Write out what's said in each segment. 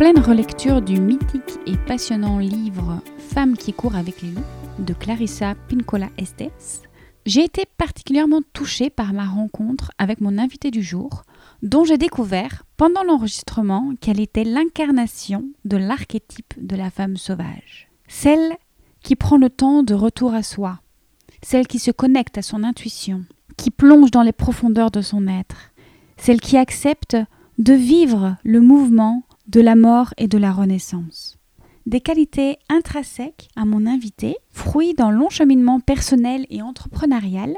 Pleine relecture du mythique et passionnant livre Femmes qui courent avec les loups de Clarissa Pincola Estes, j'ai été particulièrement touchée par ma rencontre avec mon invité du jour, dont j'ai découvert pendant l'enregistrement qu'elle était l'incarnation de l'archétype de la femme sauvage. Celle qui prend le temps de retour à soi, celle qui se connecte à son intuition, qui plonge dans les profondeurs de son être, celle qui accepte de vivre le mouvement de la mort et de la renaissance. Des qualités intrinsèques à mon invité, fruits d'un long cheminement personnel et entrepreneurial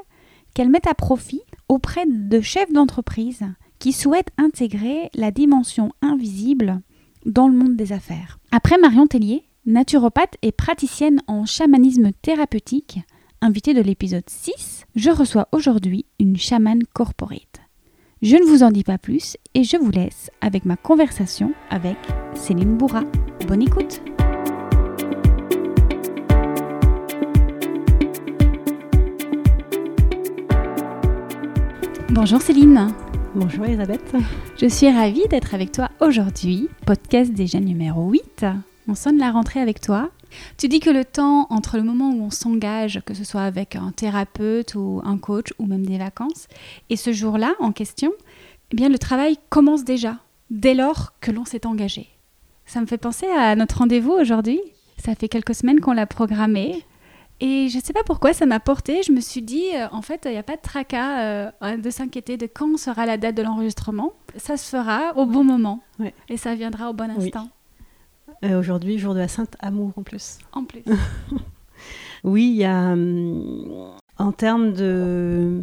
qu'elle met à profit auprès de chefs d'entreprise qui souhaitent intégrer la dimension invisible dans le monde des affaires. Après Marion Tellier, naturopathe et praticienne en chamanisme thérapeutique, invitée de l'épisode 6, je reçois aujourd'hui une chamane corporate. Je ne vous en dis pas plus et je vous laisse avec ma conversation avec Céline Bourra. Bonne écoute Bonjour Céline Bonjour Elisabeth. Je suis ravie d'être avec toi aujourd'hui, podcast déjà numéro 8. On sonne la rentrée avec toi. Tu dis que le temps entre le moment où on s'engage, que ce soit avec un thérapeute ou un coach ou même des vacances, et ce jour-là en question, eh bien le travail commence déjà, dès lors que l'on s'est engagé. Ça me fait penser à notre rendez-vous aujourd'hui. Ça fait quelques semaines qu'on l'a programmé. Et je ne sais pas pourquoi ça m'a porté. Je me suis dit, euh, en fait, il n'y a pas de tracas euh, de s'inquiéter de quand sera la date de l'enregistrement. Ça se fera au bon moment. Ouais. Et ça viendra au bon instant. Euh, Aujourd'hui, jour de la Sainte Amour en plus. En plus. oui, il y a. hum, en termes de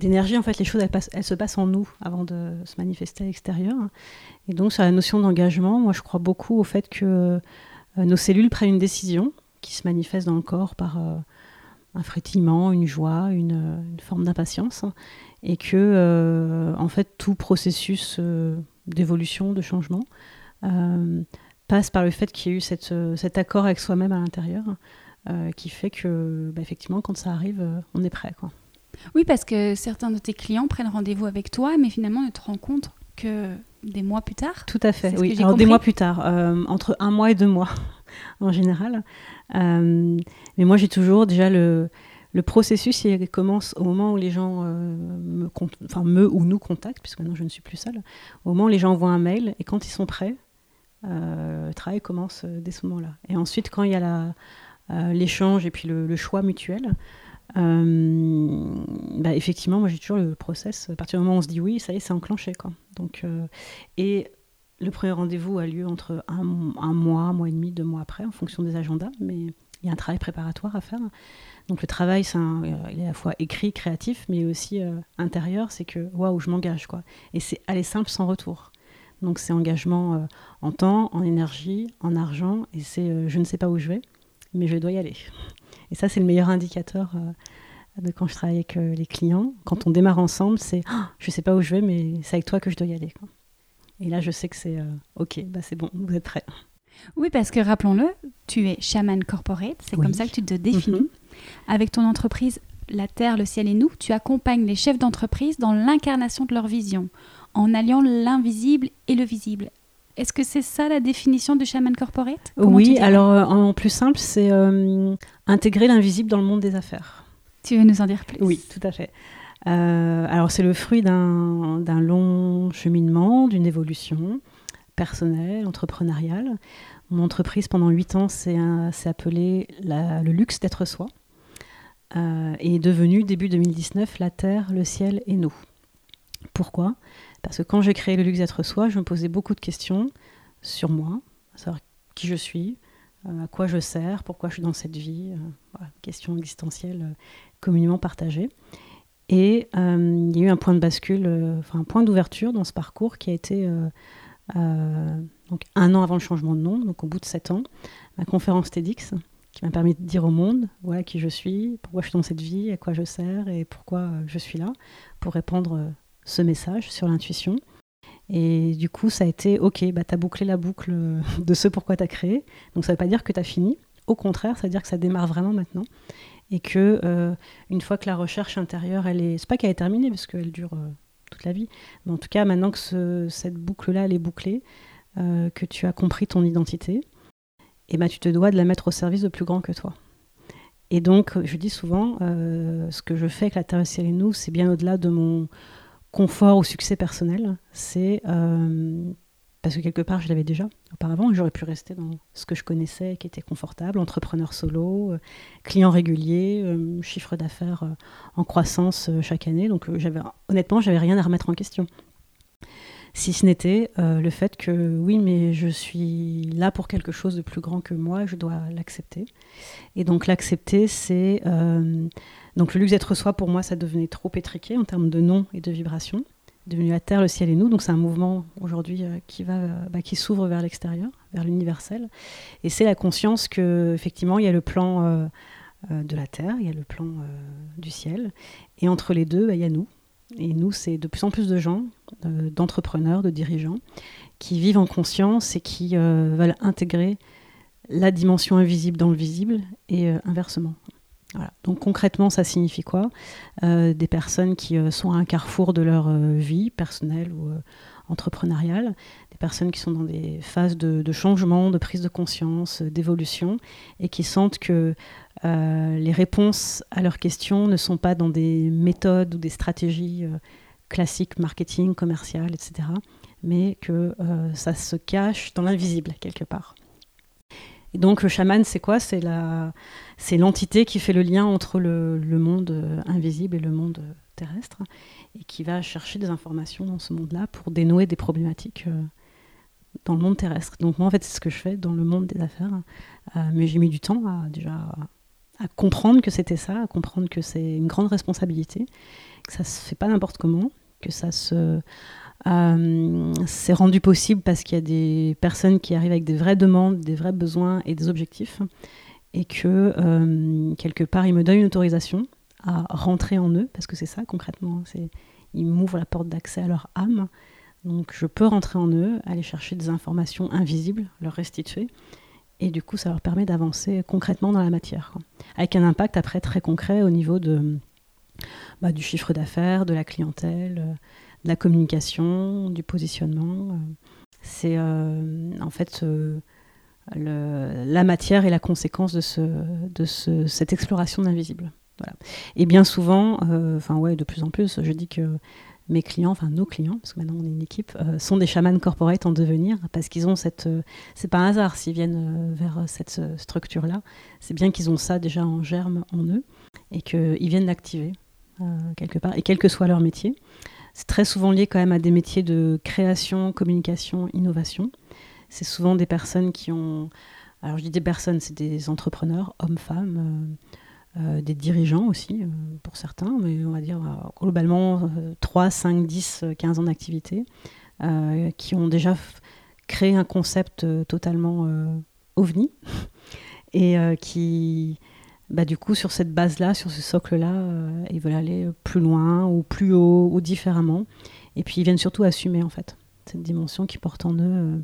d'énergie, en fait, les choses, elles, passent- elles se passent en nous avant de se manifester à l'extérieur. Et donc, sur la notion d'engagement, moi, je crois beaucoup au fait que euh, nos cellules prennent une décision qui se manifeste dans le corps par euh, un frétillement, une joie, une, une forme d'impatience. Et que, euh, en fait, tout processus d'évolution, de changement, passe par le fait qu'il y ait eu cette, euh, cet accord avec soi-même à l'intérieur, euh, qui fait que, bah, effectivement, quand ça arrive, euh, on est prêt. Quoi. Oui, parce que certains de tes clients prennent rendez-vous avec toi, mais finalement ne te rencontrent que des mois plus tard. Tout à fait, oui. Alors, des mois plus tard, euh, entre un mois et deux mois en général. Euh, mais moi, j'ai toujours déjà le, le processus, il commence au moment où les gens euh, me, enfin, me ou nous contactent, puisque maintenant je ne suis plus seule, au moment où les gens envoient un mail et quand ils sont prêts, le travail commence euh, dès ce moment-là. Et ensuite, quand il y a euh, l'échange et puis le, choix mutuel, euh, bah, effectivement, moi j'ai toujours le process. À partir du moment où on se dit oui, ça y est, c'est enclenché. Donc, euh, et le premier rendez-vous a lieu entre un, mois, un mois et demi, deux mois après, en fonction des agendas, mais il y a un travail préparatoire à faire. Donc le travail, c'est un- euh, il est à la fois écrit, créatif, mais aussi euh, intérieur, c'est que waouh, je m'engage. Et c'est aller simple sans retour. Donc c'est engagement euh, en temps, en énergie, en argent, et c'est euh, je ne sais pas où je vais, mais je dois y aller. Et ça, c'est le meilleur indicateur euh, de quand je travaille avec euh, les clients. Quand on démarre ensemble, c'est Ah, je ne sais pas où je vais, mais c'est avec toi que je dois y aller. quoi. Et là, je sais que c'est euh, OK, bah c'est bon, vous êtes prêts. Oui, parce que rappelons-le, tu es chaman corporate, c'est Oui. comme ça que tu te définis. Mhm. Avec ton entreprise La Terre, le ciel et nous, tu accompagnes les chefs d'entreprise dans l'incarnation de leur vision, en alliant l'invisible et le visible. Est-ce que c'est ça la définition du chaman corporate? Comment Oui, alors euh, en plus simple, c'est euh, intégrer l'invisible dans le monde des affaires. Tu veux nous en dire plus? Oui, tout à fait. Euh, alors c'est le fruit d'un long cheminement, d'une évolution personnelle, entrepreneuriale. Mon entreprise pendant huit ans s'est appelée la- le luxe d'être soi euh, et est devenue début 2019 la terre, le ciel et nous. Pourquoi? Parce que quand j'ai créé le luxe d'être soi, je me posais beaucoup de questions sur moi, à savoir qui je suis, à quoi je sers, pourquoi je suis dans cette vie, voilà, question existentielle communément partagée. Et il y a eu un point de bascule, enfin un point d'ouverture dans ce parcours qui a été donc un an avant le changement de nom, donc au bout de sept ans, ma conférence TEDx, qui m'a permis de dire au monde qui je suis, pourquoi je suis dans cette vie, à quoi je sers et pourquoi euh, je suis là, pour répandre euh, ce message sur l'intuition. Et du coup, ça a été OK, bah, tu as bouclé la boucle euh, de ce pourquoi tu as créé. Donc ça ne veut pas dire que tu as fini. Au contraire, ça veut dire que ça démarre vraiment maintenant. Et que une fois que la recherche intérieure, elle est. C'est pas qu'elle est terminée, parce qu'elle dure toute la vie. Mais en tout cas, maintenant que cette boucle-là, elle est bouclée, que tu as compris ton identité, et ben, tu te dois de la mettre au service de plus grand que toi. Et donc, je dis souvent, euh, ce que je fais avec la Terre, et nous, c'est bien au-delà de mon confort ou succès personnel. C'est euh, parce que quelque part, je l'avais déjà auparavant, j'aurais pu rester dans ce que je connaissais, qui était confortable, entrepreneur solo, euh, client régulier, chiffre d'affaires en croissance chaque année. Donc, j'avais, honnêtement, j'avais rien à remettre en question si ce n'était euh, le fait que oui, mais je suis là pour quelque chose de plus grand que moi, je dois l'accepter. Et donc l'accepter, c'est euh, donc le luxe d'être soi pour moi, ça devenait trop étriqué en termes de nom et de vibration, devenu la terre, le ciel et nous. Donc c'est un mouvement aujourd'hui euh, qui va, bah, qui s'ouvre vers l'extérieur, vers l'universel. Et c'est la conscience que effectivement il y a le plan de la terre, il y a le plan du ciel, et entre les deux, bah, il y a nous. Et nous, c'est de plus en plus de gens, euh, d'entrepreneurs, de dirigeants, qui vivent en conscience et qui euh, veulent intégrer la dimension invisible dans le visible et euh, Donc concrètement, ça signifie quoi? Des personnes qui sont à un carrefour de leur vie personnelle ou entrepreneuriale, des personnes qui sont dans des phases de, de changement, de prise de conscience, d'évolution, et qui sentent que euh, les réponses à leurs questions ne sont pas dans des méthodes ou des stratégies euh, classiques, marketing, commercial, etc., mais que euh, ça se cache dans l'invisible quelque part. Et donc le chaman, c'est quoi? C'est l'entité qui fait le lien entre le, le, monde invisible et le monde terrestre, et qui va chercher des informations dans ce monde-là pour dénouer des problématiques dans le monde terrestre. Donc moi, en fait, c'est ce que je fais dans le monde des affaires, mais j'ai mis du temps à déjà à comprendre que c'était ça, à comprendre que c'est une grande responsabilité, que ça se fait pas n'importe comment, que ça se euh, c'est rendu possible parce qu'il y a des personnes qui arrivent avec des vraies demandes, des vrais besoins et des objectifs, et que euh, quelque part ils me donnent une autorisation à rentrer en eux, parce que c'est ça concrètement, ils m'ouvrent la porte d'accès à leur âme, donc je peux rentrer en eux, aller chercher des informations invisibles, leur restituer, et du coup, ça leur permet d'avancer concrètement dans la matière. Avec un impact après très concret au niveau de, bah, du chiffre d'affaires, de la clientèle, euh, de la communication, du positionnement. Euh. C'est euh, en fait la matière et la conséquence de, ce, de ce, cette exploration de l'invisible. Et bien souvent, enfin ouais, de plus en plus, je dis que mes clients, enfin nos clients, parce que maintenant on est une équipe, euh, sont des chamans corporate en devenir, parce qu'ils ont cette. Euh, c'est pas un hasard s'ils viennent euh, vers cette structure-là. C'est bien qu'ils ont ça déjà en germe en eux et qu'ils viennent l'activer quelque part, et quel que soit leur métier. C'est très souvent lié quand même à des métiers de création, communication, innovation. C'est souvent des personnes qui ont. Alors je dis des personnes, c'est des entrepreneurs, hommes, femmes euh, des dirigeants aussi, euh, pour certains, mais on va dire euh, globalement 3, 5, 10, 15 ans d'activité, qui ont déjà créé un concept totalement ovni et qui, bah, du coup, sur cette base-là, sur ce socle-là, ils veulent aller plus loin ou plus haut ou différemment. Et puis ils viennent surtout assumer en fait cette dimension qui porte en eux.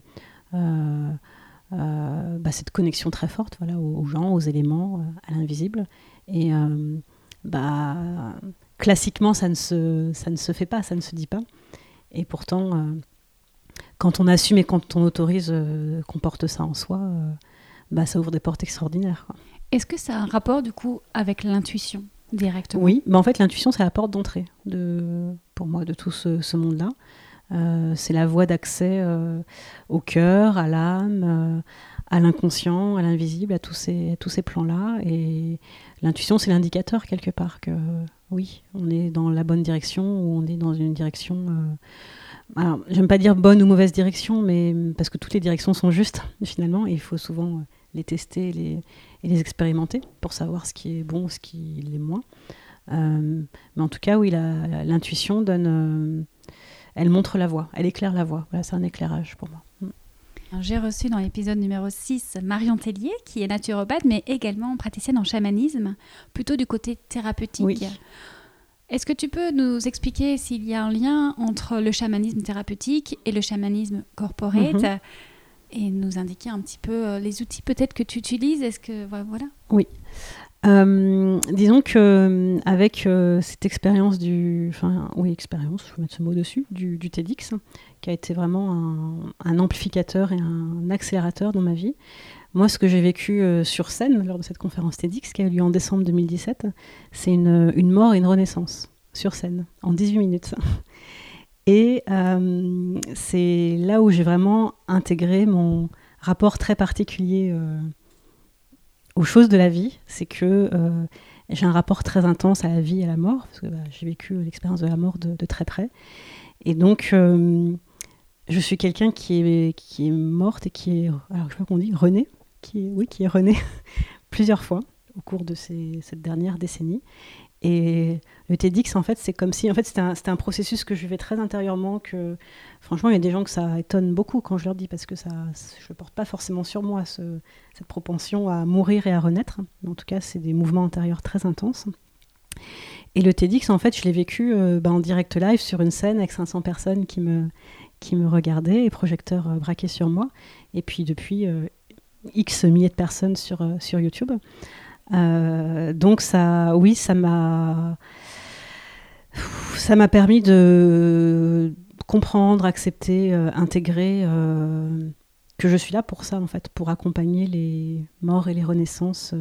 Bah, cette connexion très forte voilà, aux, gens, aux éléments, à l'invisible, et euh, bah, classiquement, ça ne, se, ça ne se fait pas, ça ne se dit pas. Et pourtant, euh, quand on assume et quand on autorise euh, qu'on porte ça en soi, ça ouvre des portes extraordinaires. Est-ce que ça a un rapport du coup avec l'intuition directement? Oui, mais en fait l'intuition c'est la porte d'entrée de, pour moi de tout ce, monde-là. c'est la voie d'accès au cœur, à l'âme, à l'inconscient, à l'invisible, à tous ces, tous ces plans-là. Et l'intuition, c'est l'indicateur quelque part que oui, on est dans la bonne direction ou on est dans une direction. Euh... Alors, j'aime pas dire bonne ou mauvaise direction, mais parce que toutes les directions sont justes finalement, et il faut souvent euh, les tester les, et les expérimenter pour savoir ce qui est bon, ce qui l'est moins. Euh, mais en tout cas, oui, l'intuition donne. Euh, elle montre la voie, elle éclaire la voie. Voilà, c'est un éclairage pour moi. Mm. J'ai reçu dans l'épisode numéro 6 Marion Tellier, qui est naturopathe, mais également praticienne en chamanisme, plutôt du côté thérapeutique. Oui. Est-ce que tu peux nous expliquer s'il y a un lien entre le chamanisme thérapeutique et le chamanisme corporate? Mhm. Et nous indiquer un petit peu euh, les outils peut-être que tu utilises Est-ce que voilà Oui. Euh, disons que euh, avec cette expérience du, enfin oui expérience, je vais mettre ce mot dessus, du, TEDx, qui a été vraiment un, amplificateur et un accélérateur dans ma vie. Moi, ce que j'ai vécu sur scène lors de cette conférence TEDx qui a eu lieu en décembre 2017, c'est une, mort et une renaissance sur scène en 18 minutes. Et euh, c'est là où j'ai vraiment intégré mon rapport très particulier euh, aux choses de la vie. C'est que j'ai un rapport très intense à la vie et à la mort, parce que bah, j'ai vécu l'expérience de la mort de, très près. Et donc, je suis quelqu'un qui est, qui est morte et qui est, alors je sais qu'on dit, rené qui est, oui, qui est plusieurs fois au cours de cette dernière décennie. Et le TEDx, en fait, c'est comme si, en fait, c'était un, un, processus que je vivais très intérieurement. Que, franchement, il y a des gens que ça étonne beaucoup quand je leur dis, parce que ça, je ne porte pas forcément sur moi ce, cette propension à mourir et à renaître. Mais en tout cas, c'est des mouvements intérieurs très intenses. Et le TEDx, en fait, je l'ai vécu euh, bah, en direct live sur une scène avec 500 personnes qui me, qui me regardaient et projecteurs euh, braqués sur moi. Et puis depuis, euh, X milliers de personnes sur, sur YouTube. Donc ça, oui, ça m'a, ça m'a permis de comprendre, accepter, euh, intégrer que je suis là pour ça en fait, pour accompagner les morts et les renaissances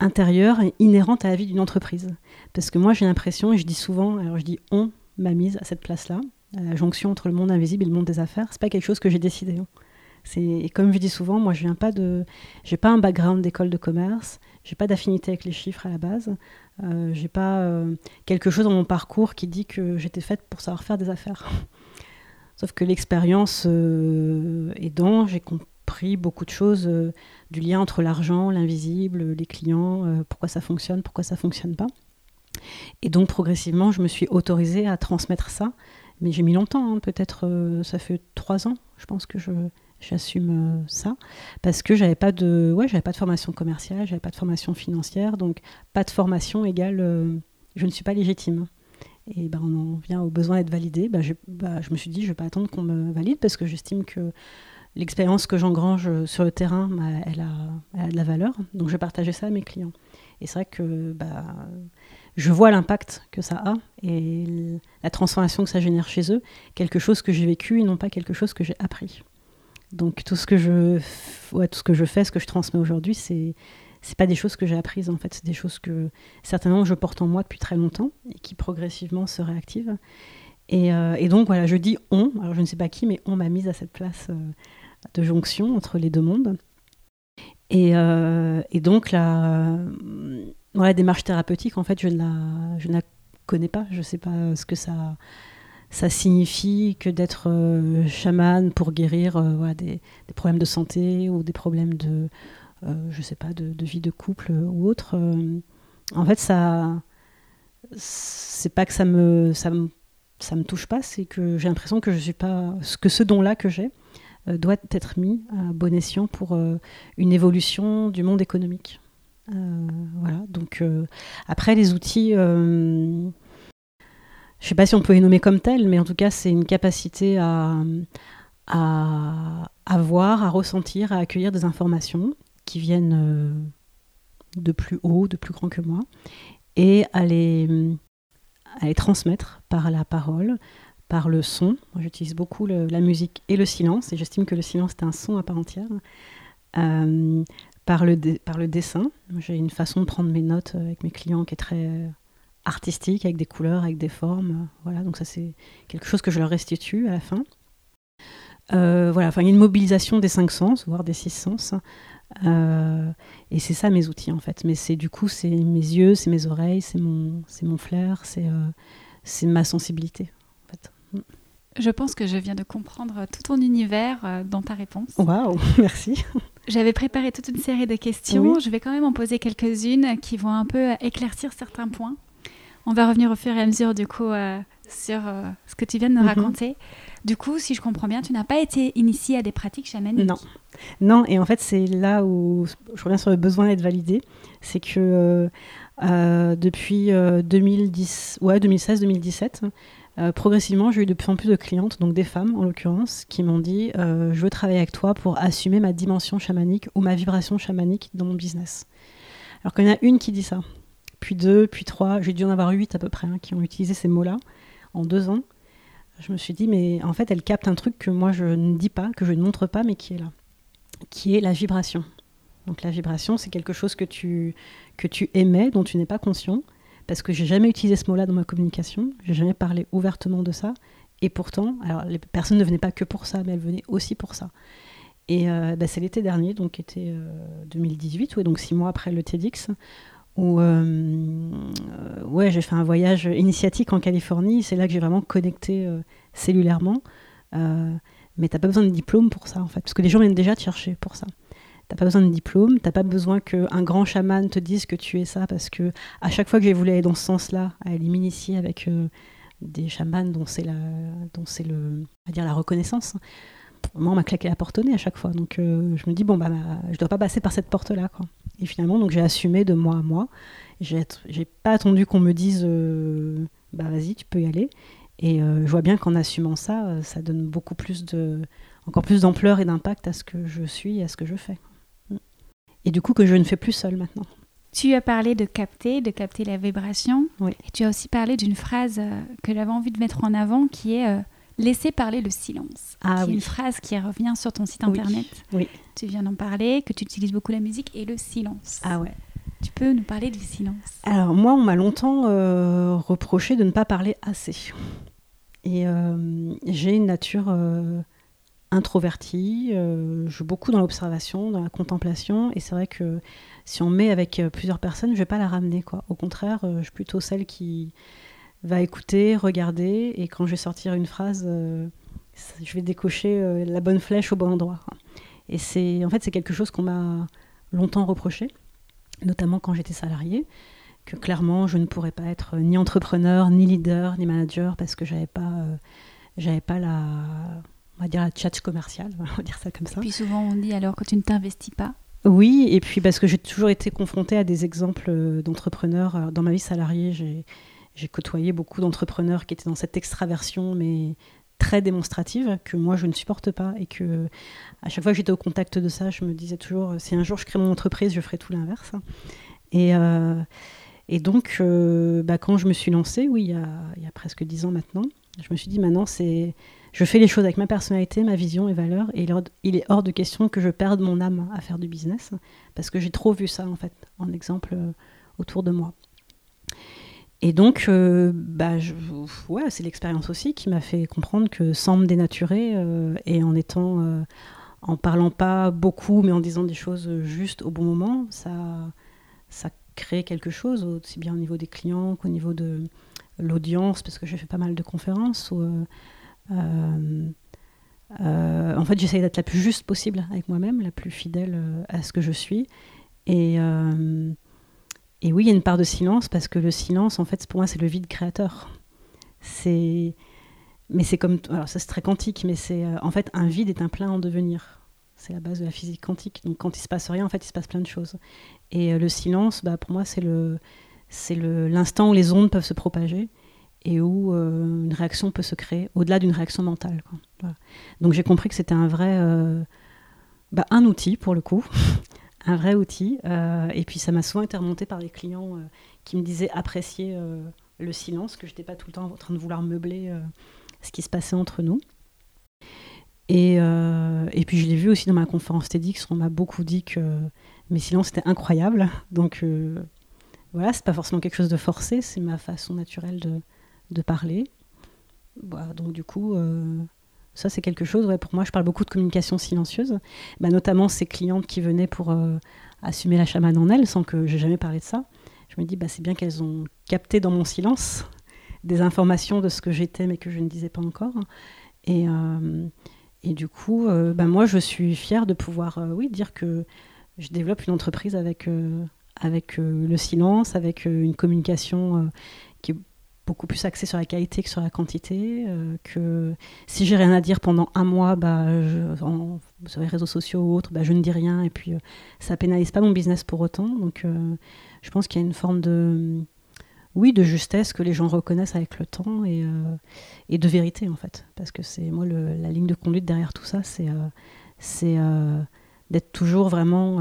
intérieures et inhérentes à la vie d'une entreprise. Parce que moi j'ai l'impression, et je dis souvent, alors je dis on m'a mise à cette place-là, à la jonction entre le monde invisible et le monde des affaires, c'est pas quelque chose que j'ai décidé. Hein. Et comme je dis souvent, moi je viens pas de, j'ai pas un background d'école de commerce, j'ai pas d'affinité avec les chiffres à la base, euh, j'ai pas euh, quelque chose dans mon parcours qui dit que j'étais faite pour savoir faire des affaires. Sauf que l'expérience euh, aidant, j'ai compris beaucoup de choses euh, du lien entre l'argent, l'invisible, les clients, pourquoi ça fonctionne, pourquoi ça fonctionne pas. Et donc progressivement, je me suis autorisée à transmettre ça. Mais j'ai mis longtemps, hein, peut-être ça fait trois ans, je pense que je, j'assume euh, ça. Parce que j'avais pas de ouais j'avais pas de formation commerciale j'avais pas de formation financière donc pas de formation égale euh, je ne suis pas légitime. Et ben on en vient au besoin d'être validé. Ben, je, bah, je, me suis dit je vais pas attendre qu'on me valide parce que j'estime que l'expérience que j'engrange sur le terrain bah, elle, a, elle, a, de la valeur. Donc je vais partager ça à mes clients. Et c'est vrai que je vois l'impact que ça a et la transformation que ça génère chez eux quelque chose que j'ai vécu et non pas quelque chose que j'ai appris donc tout ce que je, ouais, tout ce que je fais, ce que je transmets aujourd'hui, c'est c'est pas des choses que j'ai apprises en fait, c'est des choses que certainement je porte en moi depuis très longtemps et qui progressivement se réactivent. Et, euh, donc voilà, je dis on, alors je ne sais pas qui, mais on m'a mise à cette place euh, de jonction entre les deux mondes. Et, euh, donc la, la démarche thérapeutique, en fait, je ne la, je ne la connais pas, je ne sais pas ce que ça ça signifie que d'être euh, chaman pour guérir euh, des, problèmes de santé ou des problèmes de, euh, je sais pas, de, vie de couple ou autre. en fait, ça, c'est pas que ça me, ça me, ça me touche pas, c'est que j'ai l'impression que je suis pas, que ce don-là que j'ai doit être mis à bon escient pour une évolution du monde économique. voilà. Donc après les outils je ne sais pas si on peut les nommer comme tels, mais en tout cas, c'est une capacité à, à, voir, à ressentir, à accueillir des informations qui viennent euh, de plus haut, de plus grand que moi, et à les, transmettre par la parole, par le son. J'utilise beaucoup la musique et le silence, et j'estime que le silence est un son à part entière. Euh, par, le par le dessin, j'ai une façon de prendre mes notes avec mes clients qui est très artistique, avec des couleurs, avec des formes. Voilà, donc ça c'est quelque chose que je leur restitue à la fin. Euh, voilà, enfin, il y a une mobilisation des cinq sens, voire des six sens. Euh, et c'est ça mes outils en fait. Mais c'est du coup, c'est mes yeux, c'est mes oreilles, c'est mon, c'est mon flair, c'est, euh, c'est ma sensibilité. En fait. Je pense que je viens de comprendre tout ton univers euh, dans ta réponse. Waouh, merci. J'avais préparé toute une série de questions. Je vais quand même en poser quelques-unes qui vont un peu éclaircir certains points. On va revenir au fur et à mesure du coup euh, sur euh, ce que tu viens de nous mhm. raconter. Du coup, si je comprends bien, tu n'as pas été initié à des pratiques chamaniques. Non. Non, et en fait, c'est là où je reviens sur le besoin d'être validé. C'est que depuis 2010, ouais, 2016-2017, euh, progressivement, j'ai eu de plus en plus de clientes, donc des femmes en l'occurrence, qui m'ont dit euh, Je veux travailler avec toi pour assumer ma dimension chamanique ou ma vibration chamanique dans mon business. Alors qu'il y en a une qui dit ça, puis deux, puis trois, j'ai dû en avoir huit à peu près hein, qui ont utilisé ces mots-là en deux ans. Je me suis dit Mais en fait, elle capte un truc que moi je ne dis pas, que je ne montre pas, mais qui est là, qui est la vibration. Donc la vibration, c'est quelque chose que tu, que tu émets, dont tu n'es pas conscient parce que j'ai jamais utilisé ce mot-là dans ma communication, j'ai jamais parlé ouvertement de ça, et pourtant, alors les personnes ne venaient pas que pour ça, mais elles venaient aussi pour ça. Et euh, bah, c'est l'été dernier, donc était 2018, ouais, donc six mois après le TEDx, où euh, ouais, j'ai fait un voyage initiatique en Californie. C'est là que j'ai vraiment connecté euh, cellulairement. mais t'as pas besoin de diplôme pour ça, en fait, parce que les gens viennent déjà te chercher pour ça. T'as pas besoin de diplôme, t'as pas besoin qu'un grand chaman te dise que tu es ça, parce que à chaque fois que j'ai voulu aller dans ce sens-là, aller m'initier avec euh, des chamans dont c'est la, dont c'est le, à dire la reconnaissance, moi on m'a claqué la porte au nez à chaque fois. Donc euh, je me dis bon bah, je dois pas passer par cette porte-là quoi. Et finalement donc j'ai assumé de moi à moi. J'ai, pas attendu qu'on me dise euh, bah vas-y tu peux y aller. Et je vois bien qu'en assumant ça, ça donne beaucoup plus de, encore plus d'ampleur et d'impact à ce que je suis et à ce que je fais et du coup que je ne fais plus seule maintenant. Tu as parlé de capter, de capter la vibration. Oui. Et tu as aussi parlé d'une phrase euh, que j'avais envie de mettre en avant qui est euh, laisser parler le silence. Ah, oui. Une phrase qui revient sur ton site internet. Oui. Tu viens d'en parler, que tu utilises beaucoup la musique et le silence. Ah ouais. Tu peux nous parler du silence? Alors moi, on m'a longtemps euh, reproché de ne pas parler assez. Et j'ai une nature introvertie, euh, je joue beaucoup dans l'observation, dans la contemplation, et c'est vrai que si on met avec euh, plusieurs personnes, je vais pas la ramener. Quoi. Au contraire, euh, je suis plutôt celle qui va écouter, regarder, et quand je vais sortir une phrase, je vais décocher la bonne flèche au bon endroit. Et c'est en fait c'est quelque chose qu'on m'a longtemps reproché, notamment quand j'étais salariée, que clairement je ne pourrais pas être ni entrepreneur, ni leader, ni manager parce que j'avais pas j'avais pas la on va dire la chat commerciale, on va dire ça comme ça. Et puis souvent on dit alors que tu ne t'investis pas. Oui, et puis parce que j'ai toujours été confrontée à des exemples euh, d'entrepreneurs. Dans ma vie salariée, j'ai côtoyé beaucoup d'entrepreneurs qui étaient dans cette extraversion, mais très démonstrative, que moi je ne supporte pas. Et que à chaque fois que j'étais au contact de ça, je me disais toujours si un jour je crée mon entreprise, je ferai tout l'inverse. Et, euh, donc, euh, bah, quand je me suis lancée, oui, il y a, il y a presque dix ans maintenant, je me suis dit maintenant c'est je fais les choses avec ma personnalité, ma vision et valeurs, et il est hors de question que je perde mon âme à faire du business, parce que j'ai trop vu ça, en fait, en exemple euh, autour de moi. Et donc, euh, bah, ouais, c'est l'expérience aussi qui m'a fait comprendre que sans me dénaturer, euh, et en étant, en parlant pas beaucoup, mais en disant des choses justes au bon moment, ça, ça crée quelque chose, aussi bien au niveau des clients qu'au niveau de l'audience, parce que j'ai fait pas mal de conférences, euh, euh, en fait, j'essaye d'être la plus juste possible avec moi-même, la plus fidèle euh, à ce que je suis. Et, et oui, il y a une part de silence parce que le silence, en fait, pour moi, c'est le vide créateur. C'est, mais c'est comme, alors ça c'est très quantique, mais c'est en fait un vide est un plein en devenir. C'est la base de la physique quantique. Donc quand il se passe rien, en fait, il se passe plein de choses. Et le silence, bah, pour moi, c'est le, c'est le, l'instant où les ondes peuvent se propager et où euh, une réaction peut se créer au-delà d'une réaction mentale. Donc j'ai compris que c'était un vrai, euh, bah, un outil pour le coup, un vrai outil. Euh, et puis ça m'a souvent été remonté par les clients qui me disaient apprécier le silence, que je n'étais pas tout le temps en train de vouloir meubler ce qui se passait entre nous. Et, puis je l'ai vu aussi dans ma conférence TEDx, on m'a beaucoup dit que mes silences étaient incroyables. Donc voilà, c'est pas forcément quelque chose de forcé, c'est ma façon naturelle de, parler. Donc du coup, euh, ça c'est quelque chose, pour moi je parle beaucoup de communication silencieuse, bah, notamment ces clientes qui venaient pour euh, assumer la chamane en elles sans que j'ai jamais parlé de ça. Je me dis, bah, c'est bien qu'elles ont capté dans mon silence des informations de ce que j'étais mais que je ne disais pas encore. Et, et du coup, bah, moi, je suis fière de pouvoir oui, dire que je développe une entreprise avec, avec le silence, avec une communication qui est beaucoup plus axée sur la qualité que sur la quantité. que si j'ai rien à dire pendant un mois, bah, je, sur les réseaux sociaux ou autres, bah, je ne dis rien et puis ça pénalise pas mon business pour autant. Donc je pense qu'il y a une forme de oui, de justesse que les gens reconnaissent avec le temps et, euh, et de vérité en fait. Parce que c'est moi la ligne de conduite derrière tout ça, c'est euh, euh, d'être toujours vraiment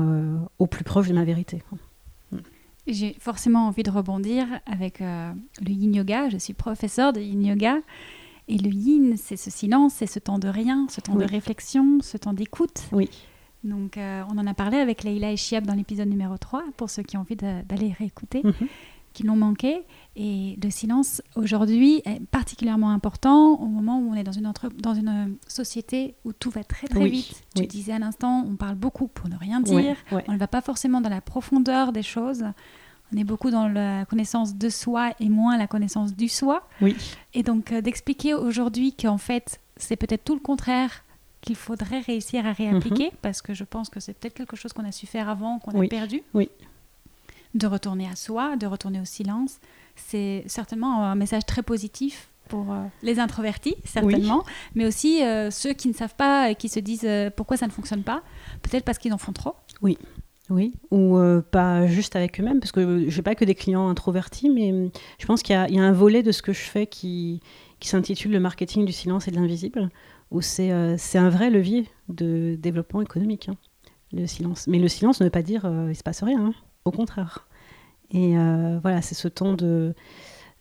au plus proche de ma vérité. J'ai forcément envie de rebondir avec le yin yoga. Je suis professeur de yin yoga. Et le yin, c'est ce silence, c'est ce temps de rien, ce temps de réflexion, ce temps d'écoute. Oui. Donc, on en a parlé avec Leila et Chiab dans l'épisode numéro 3, pour ceux qui ont envie d'aller réécouter. Mhm qui l'ont manqué. Et le silence, aujourd'hui, est particulièrement important au moment où on est dans une, dans une société où tout va très très vite. Tu disais à l'instant, on parle beaucoup pour ne rien dire. On ne va pas forcément dans la profondeur des choses. On est beaucoup dans la connaissance de soi et moins la connaissance du soi. Oui. Et donc euh, d'expliquer aujourd'hui qu'en fait, c'est peut-être tout le contraire qu'il faudrait réussir à réappliquer, mhm. parce que je pense que c'est peut-être quelque chose qu'on a su faire avant, qu'on a perdu. Oui de retourner à soi, de retourner au silence. C'est certainement un message très positif pour euh, les introvertis, certainement, mais aussi euh, ceux qui ne savent pas et qui se disent pourquoi ça ne fonctionne pas, peut-être parce qu'ils en font trop. Oui. Oui, ou pas juste avec eux-mêmes, parce que je n'ai pas que des clients introvertis, mais je pense qu'il y, a un volet de ce que je fais qui, s'intitule le marketing du silence et de l'invisible, où c'est un vrai levier de développement économique, hein, le silence. Mais le silence ne veut pas dire il ne se passe rien, hein. au contraire. Et euh, voilà, c'est ce temps de,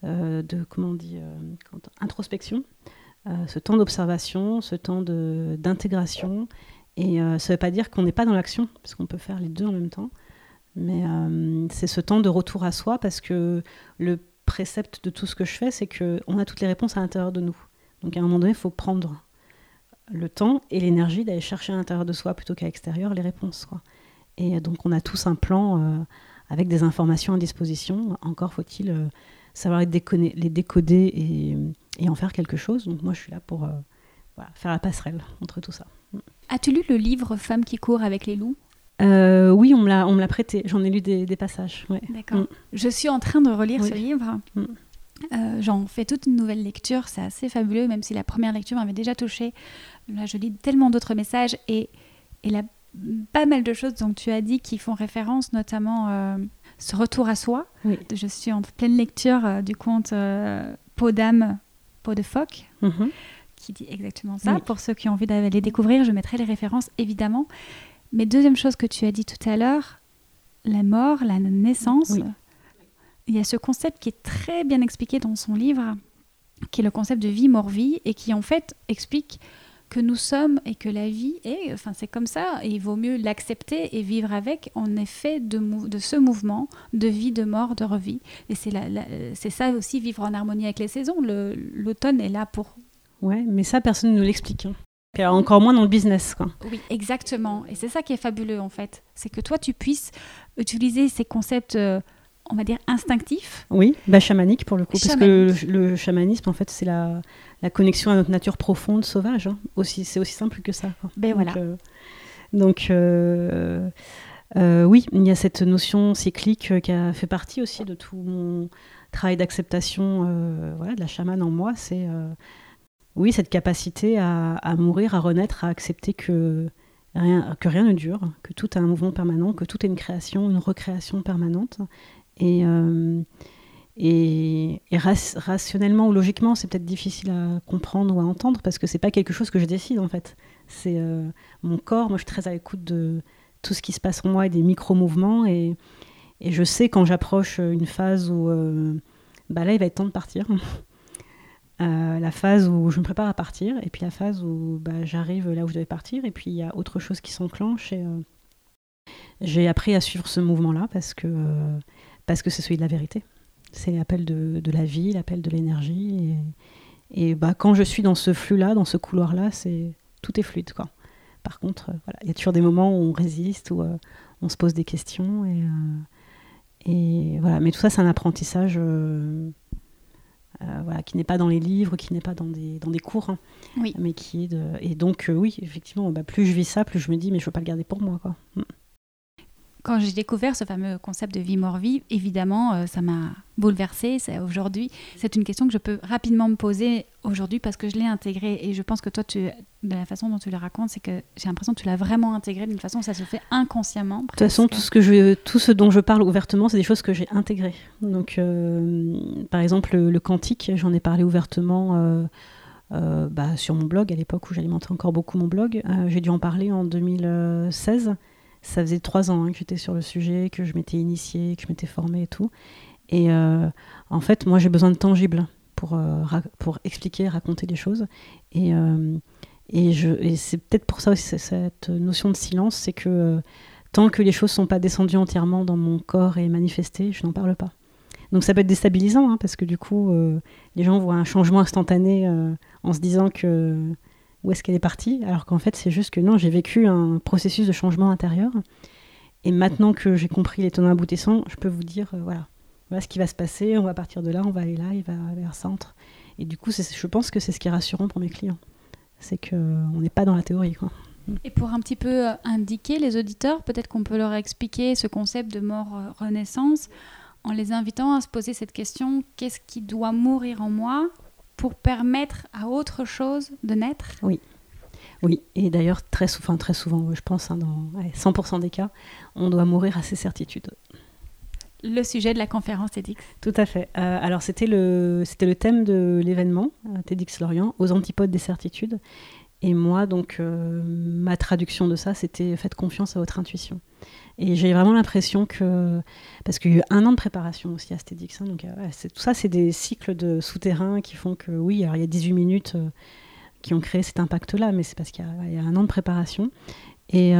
euh, de comment on euh, introspection, ce temps d'observation, ce temps d'intégration. Et ça ne veut pas dire qu'on n'est pas dans l'action, parce qu'on peut faire les deux en même temps. Mais c'est ce temps de retour à soi, parce que le précepte de tout ce que je fais, c'est qu'on a toutes les réponses à l'intérieur de nous. Donc à un moment donné, il faut prendre le temps et l'énergie d'aller chercher à l'intérieur de soi plutôt qu'à l'extérieur les réponses. Et donc on a tous un plan avec des informations à disposition. Encore faut-il euh, savoir les, décoder et, en faire quelque chose. Donc moi, je suis là pour euh, faire la passerelle entre tout ça. As-tu lu le livre Femmes qui courent avec les loups? Euh, oui, on me l'a prêté. J'en ai lu des, passages. D'accord. Mm. Je suis en train de relire ce livre. Mm. J'en fais toute une nouvelle lecture. C'est assez fabuleux, même si la première lecture m'avait déjà touchée. Là, je lis tellement d'autres messages et, et la pas mal de choses dont tu as dit qui font référence, notamment euh, ce retour à soi. Je suis en pleine lecture euh, du conte euh, Peau d'âme, peau de phoque, mhm. Qui dit exactement ça. Pour ceux qui ont envie d'aller découvrir, je mettrai les références évidemment. Mais deuxième chose que tu as dit tout à l'heure, la mort, la naissance. Il y a ce concept qui est très bien expliqué dans son livre, qui est le concept de vie-mort-vie, et qui en fait explique que nous sommes et que la vie est, enfin c'est comme ça, et il vaut mieux l'accepter et vivre avec en effet de, de ce mouvement de vie, de mort, de revie. Et c'est c'est ça aussi vivre en harmonie avec les saisons. L'automne est là pour. Ouais, mais ça personne ne nous l'explique. Hein. encore moins dans le business. Quoi. Oui, exactement. Et c'est ça qui est fabuleux en fait. C'est que toi tu puisses utiliser ces concepts. Euh, on va dire instinctifs. Oui, bah, chamanique pour le coup, parce que le, chamanisme, en fait, c'est la, la connexion à notre nature profonde, sauvage. Hein. Aussi, c'est aussi simple que ça. Ben donc, voilà. Euh, donc euh, euh, oui, il y a cette notion cyclique qui a fait partie aussi de tout mon travail d'acceptation voilà, de la chamane en moi. C'est oui cette capacité à, mourir, à renaître, à accepter que rien, ne dure, que tout est un mouvement permanent, que tout est une création, une recréation permanente. Et et, rationnellement ou logiquement, c'est peut-être difficile à comprendre ou à entendre parce que c'est pas quelque chose que je décide en fait. C'est euh, mon corps. Moi, je suis très à l'écoute de tout ce qui se passe en moi et des micro-mouvements. Et, et, je sais quand j'approche une phase où euh, bah là, il va être temps de partir. Euh, la phase où je me prépare à partir et puis la phase où bah, j'arrive là où je devais partir et puis il y a autre chose qui s'enclenche et j'ai appris à suivre ce mouvement là parce que parce que c'est celui de la vérité c'est l'appel de, la vie, l'appel de l'énergie. Et, bah, quand je suis dans ce flux-là, dans ce couloir-là, c'est tout est fluide. Quoi. Par contre, euh, voilà, il y a toujours des moments où on résiste, où euh, on se pose des questions. Et, euh, et, voilà. Mais tout ça, c'est un apprentissage voilà, qui n'est pas dans les livres, qui n'est pas dans des, dans des cours, hein, Oui. mais qui est de... Et donc, oui, effectivement, bah, plus je vis ça, plus je me dis, mais je ne veux pas le garder pour moi. Quoi. Quand j'ai découvert ce fameux concept de vie-mort-vie, évidemment, euh, ça m'a bouleversée. Aujourd'hui, c'est une question que je peux rapidement me poser aujourd'hui parce que je l'ai intégrée. Et je pense que toi, tu, de la façon dont tu le racontes, c'est que j'ai l'impression que tu l'as vraiment intégré d'une façon où ça se fait inconsciemment. De toute façon, tout ce, que je, tout ce dont je parle ouvertement, c'est des choses que j'ai intégrées. Donc, euh, par exemple, le, quantique, j'en ai parlé ouvertement. Euh, bah, sur mon blog à l'époque où j'alimentais encore beaucoup mon blog. j'ai dû en parler en 2016 ça faisait trois ans hein, que j'étais sur le sujet, que je m'étais initiée, que je m'étais formée et tout. Et euh, en fait, moi, j'ai besoin de tangible pour, euh, expliquer, raconter les choses. Et, euh, et c'est peut-être pour ça aussi cette notion de silence, c'est que tant que les choses ne sont pas descendues entièrement dans mon corps et manifestées, je n'en parle pas. Donc ça peut être déstabilisant, hein, parce que du coup, les gens voient un changement instantané en se disant que où est-ce qu'elle est partie, alors qu'en fait c'est juste que non, j'ai vécu un processus de changement intérieur. Et maintenant que j'ai compris les tenants aboutissants, je peux vous dire, euh, voilà, voilà ce qui va se passer, on va partir de là, on va aller là, il va vers centre. Et du coup, je pense que c'est ce qui est rassurant pour mes clients. C'est qu'on n'est pas dans la théorie. Quoi. Et pour un petit peu euh, indiquer les auditeurs, peut-être qu'on peut leur expliquer ce concept de mort-renaissance en les invitant à se poser cette question, qu'est-ce qui doit mourir en moi? Pour permettre à autre chose de naître? Oui. Oui, et d'ailleurs, très, souvent, très souvent, je pense, hein, dans 100% des cas, on doit mourir à ses certitudes. Le sujet de la conférence TEDx. Tout à fait. Euh, alors, c'était le, c'était le thème de l'événement, euh, TEDx Lorient, aux antipodes des certitudes. Et moi, donc, euh, ma traduction de ça, c'était faites confiance à votre intuition. Et j'ai vraiment l'impression que. Parce qu'il y a eu un an de préparation aussi à Stedix. Hein, donc, euh, tout ça, c'est des cycles de souterrains qui font que, oui, alors il y a 18 minutes euh, qui ont créé cet impact-là, mais c'est parce qu'il y, a un an de préparation. Et,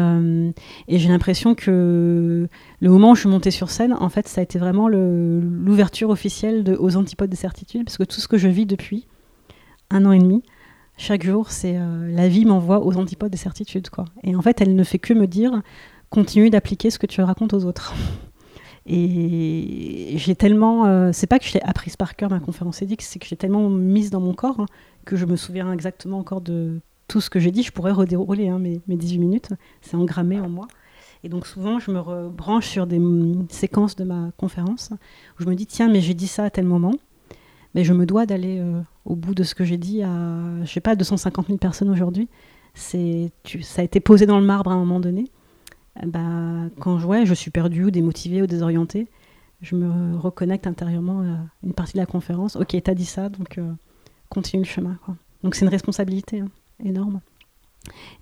j'ai l'impression que le moment où je suis montée sur scène, en fait, ça a été vraiment l'ouverture officielle aux antipodes des certitudes, parce que tout ce que je vis depuis un an et demi, chaque jour, c'est la vie m'envoie aux antipodes des certitudes. Quoi. Et en fait, elle ne fait que me dire continue d'appliquer ce que tu racontes aux autres. Et j'ai tellement. Euh, c'est pas que je l'ai apprise par cœur, ma conférence édite, c'est que j'ai tellement mise dans mon corps hein, que je me souviens exactement encore de tout ce que j'ai dit. Je pourrais redérouler hein, mes, mes 18 minutes. C'est engrammé en moi. Et donc souvent, je me rebranche sur des séquences de ma conférence où je me dis tiens, mais j'ai dit ça à tel moment. Mais je me dois d'aller euh, au bout de ce que j'ai dit à, je sais pas, 250 000 personnes aujourd'hui. C'est, ça a été posé dans le marbre à un moment donné bah, quand je, je suis perdue ou démotivée ou désorientée, je me reconnecte intérieurement à une partie de la conférence. Ok, t'as dit ça, donc euh, continue le chemin. Donc c'est une responsabilité hein, énorme.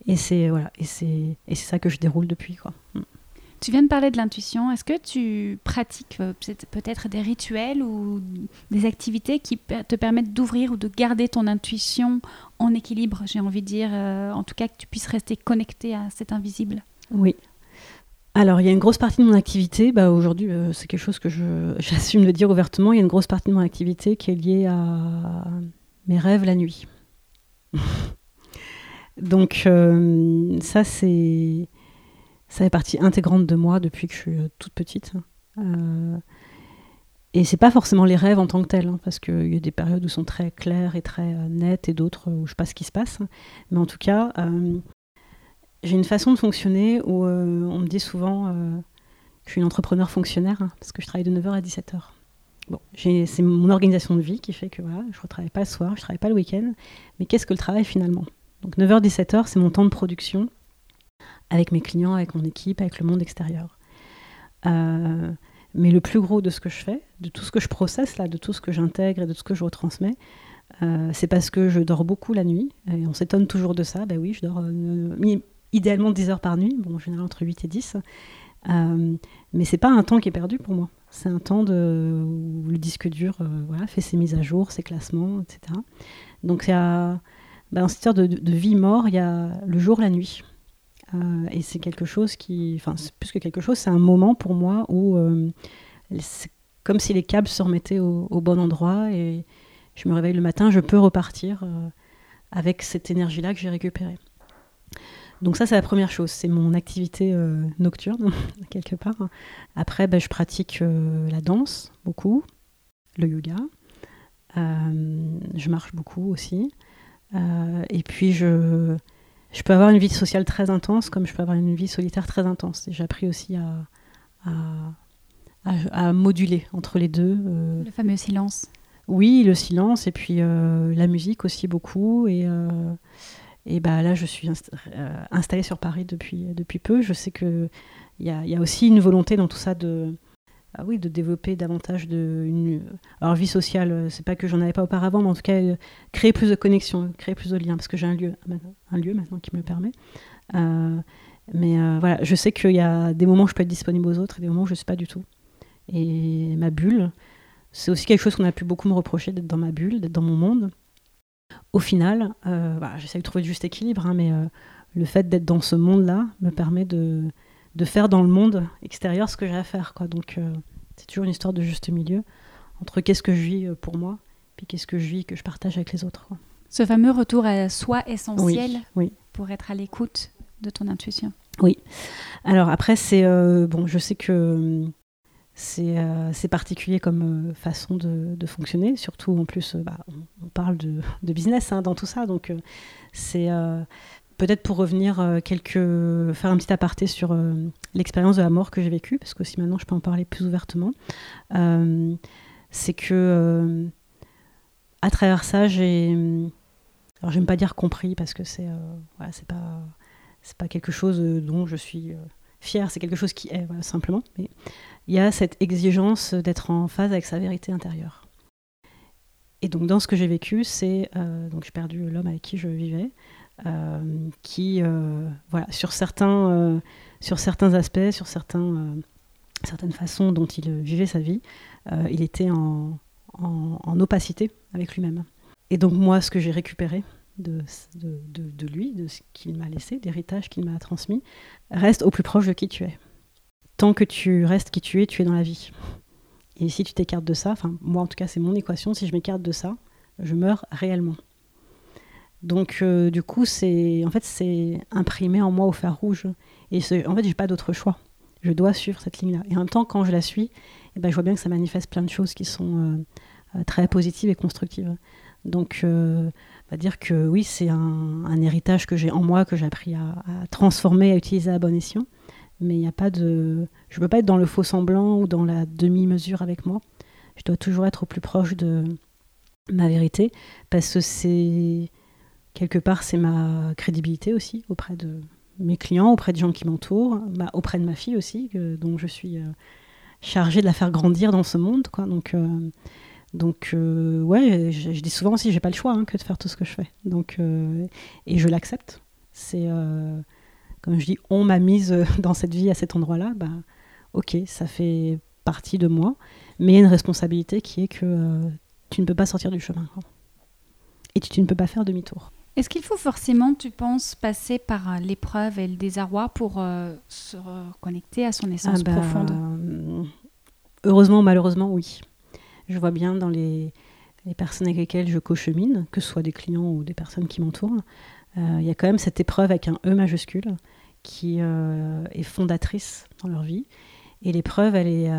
Et c'est voilà, et c'est ça que je déroule depuis quoi. Tu viens de parler de l'intuition. Est-ce que tu pratiques euh, peut-être des rituels ou des activités qui te permettent d'ouvrir ou de garder ton intuition en équilibre J'ai envie de dire, euh, en tout cas, que tu puisses rester connecté à cet invisible? Oui, alors, il y a une grosse partie de mon activité, bah, aujourd'hui, euh, c'est quelque chose que j'assume de dire ouvertement, il y a une grosse partie de mon activité qui est liée à mes rêves la nuit. Donc, ça, c'est. Ça fait partie intégrante de moi depuis que je suis euh, toute petite. Euh, et c'est pas forcément les rêves en tant que tels, hein, parce qu'il y a des périodes où sont très claires et très nettes, et d'autres où je sais pas ce qui se passe. Mais en tout cas, j'ai une façon de fonctionner où euh, on me dit souvent euh, que je suis une entrepreneur fonctionnaire hein, parce que je travaille de 9h à 17h. Bon, c'est mon organisation de vie qui fait que voilà, je ne travaille pas le soir, je ne travaille pas le week-end. Mais qu'est-ce que le travail finalement? Donc 9h-17h, c'est mon temps de production avec mes clients, avec mon équipe, avec le monde extérieur. Euh, mais le plus gros de ce que je fais, de tout ce que je processe là, de tout ce que j'intègre et de ce que je retransmets, c'est parce que je dors beaucoup la nuit. Et on s'étonne toujours de ça. Ben oui, je dors idéalement 10 heures par nuit, bon, en général entre 8 et 10. Euh, mais c'est pas un temps qui est perdu pour moi. C'est un temps où le disque dur euh, fait ses mises à jour, ses classements, etc. Donc il y a, bah, dans cette histoire de, vie-mort, il y a le jour, la nuit. Euh, et c'est quelque chose qui, enfin, plus que quelque chose, c'est un moment pour moi où euh, c'est comme si les câbles se remettaient au, bon endroit et je me réveille le matin, je peux repartir avec cette énergie-là que j'ai récupérée. Donc ça, c'est la première chose, c'est mon activité euh, nocturne, quelque part. Après, ben, je pratique euh, la danse, beaucoup, le yoga. je marche beaucoup aussi. et puis, je, je peux avoir une vie sociale très intense, comme je peux avoir une vie solitaire très intense. J'ai appris aussi à, à, moduler entre les deux. Le fameux silence. Oui, le silence, et puis la musique aussi beaucoup. Et, et bah, là, je suis installée sur Paris depuis, depuis peu. Je sais qu'il y a, y a aussi une volonté dans tout ça de, ah oui, de développer davantage de une alors vie sociale. Euh, c'est pas que j'en avais pas auparavant, mais en tout cas euh, créer plus de connexions, créer plus de liens, parce que j'ai un lieu, un lieu maintenant qui me le permet. Euh, mais voilà, je sais qu'il y a des moments où je peux être disponible aux autres et des moments où je ne suis pas du tout. Et ma bulle, c'est aussi quelque chose qu'on a pu beaucoup me reprocher d'être dans ma bulle, d'être dans mon monde. Au final, voilà, j'essaie de trouver le juste équilibre, hein, mais le fait d'être dans ce monde-là me permet de, de faire dans le monde extérieur ce que j'ai à faire. Quoi. Donc euh, c'est toujours une histoire de juste milieu entre qu'est-ce que je vis euh, pour moi, puis qu'est-ce que je vis que je partage avec les autres. Ce fameux retour à soi essentiel oui, pour être à l'écoute de ton intuition. Oui. Alors après, c'est euh, bon, je sais que c'est particulier comme façon de, fonctionner, surtout en plus, bah, on, parle de, business hein, dans tout ça, donc c'est Peut-être pour revenir euh, quelques, faire un petit aparté sur euh, l'expérience de la mort que j'ai vécue, parce que si maintenant je peux en parler plus ouvertement, euh, c'est que à travers ça, j'ai, alors j'aime pas dire compris parce que c'est, voilà, c'est pas, c'est pas quelque chose dont je suis fière, c'est quelque chose qui est simplement. Mais il y a cette exigence d'être en phase avec sa vérité intérieure. Et donc dans ce que j'ai vécu, c'est donc j'ai perdu l'homme avec qui je vivais. Euh, qui, euh, voilà, sur certains, euh, sur certains aspects, sur certains, certaines façons dont il vivait sa vie, il était en, en, opacité avec lui-même. Et donc moi, ce que j'ai récupéré de, de, de, lui, de ce qu'il m'a laissé, d'héritage qu'il m'a transmis, reste au plus proche de qui tu es. Tant que tu restes qui tu es, tu es dans la vie. Et si tu t'écartes de ça, enfin moi en tout cas c'est mon équation, si je m'écarte de ça, je meurs réellement. Donc, euh, du coup, c'est en fait, c'est imprimé en moi au fer rouge. Et en fait, j'ai pas d'autre choix. Je dois suivre cette ligne-là. Et en même temps, quand je la suis, eh ben, je vois bien que ça manifeste plein de choses qui sont euh, euh, très positives et constructives. Donc, on va dire que oui, c'est un, héritage que j'ai en moi, que j'ai appris à, transformer, à utiliser à bon escient. Mais il n'y a pas de. Je ne peux pas être dans le faux semblant ou dans la demi-mesure avec moi. Je dois toujours être au plus proche de ma vérité parce que c'est quelque part, c'est ma crédibilité aussi auprès de mes clients, auprès des gens qui m'entourent, auprès de ma fille aussi, dont je suis euh, chargée de la faire grandir dans ce monde. Quoi. Donc, euh, donc euh, ouais, je, dis souvent aussi, j'ai pas le choix hein, que de faire tout ce que je fais. Donc, et je l'accepte. C'est, comme je dis, on m'a mise dans cette vie à cet endroit-là. Bah, ok, ça fait partie de moi, mais il y a une responsabilité qui est que tu ne peux pas sortir du chemin. Et tu ne peux pas faire demi-tour. Est-ce qu'il faut forcément, tu penses, passer par euh, l'épreuve et le désarroi pour euh, se reconnecter à son essence ah bah, profonde? Heureusement ou malheureusement, oui. Je vois bien dans les, personnes avec lesquelles je co-chemine, que ce soit des clients ou des personnes qui m'entourent, euh, il y a quand même cette épreuve avec un E majuscule qui est fondatrice dans leur vie. Et l'épreuve, elle est,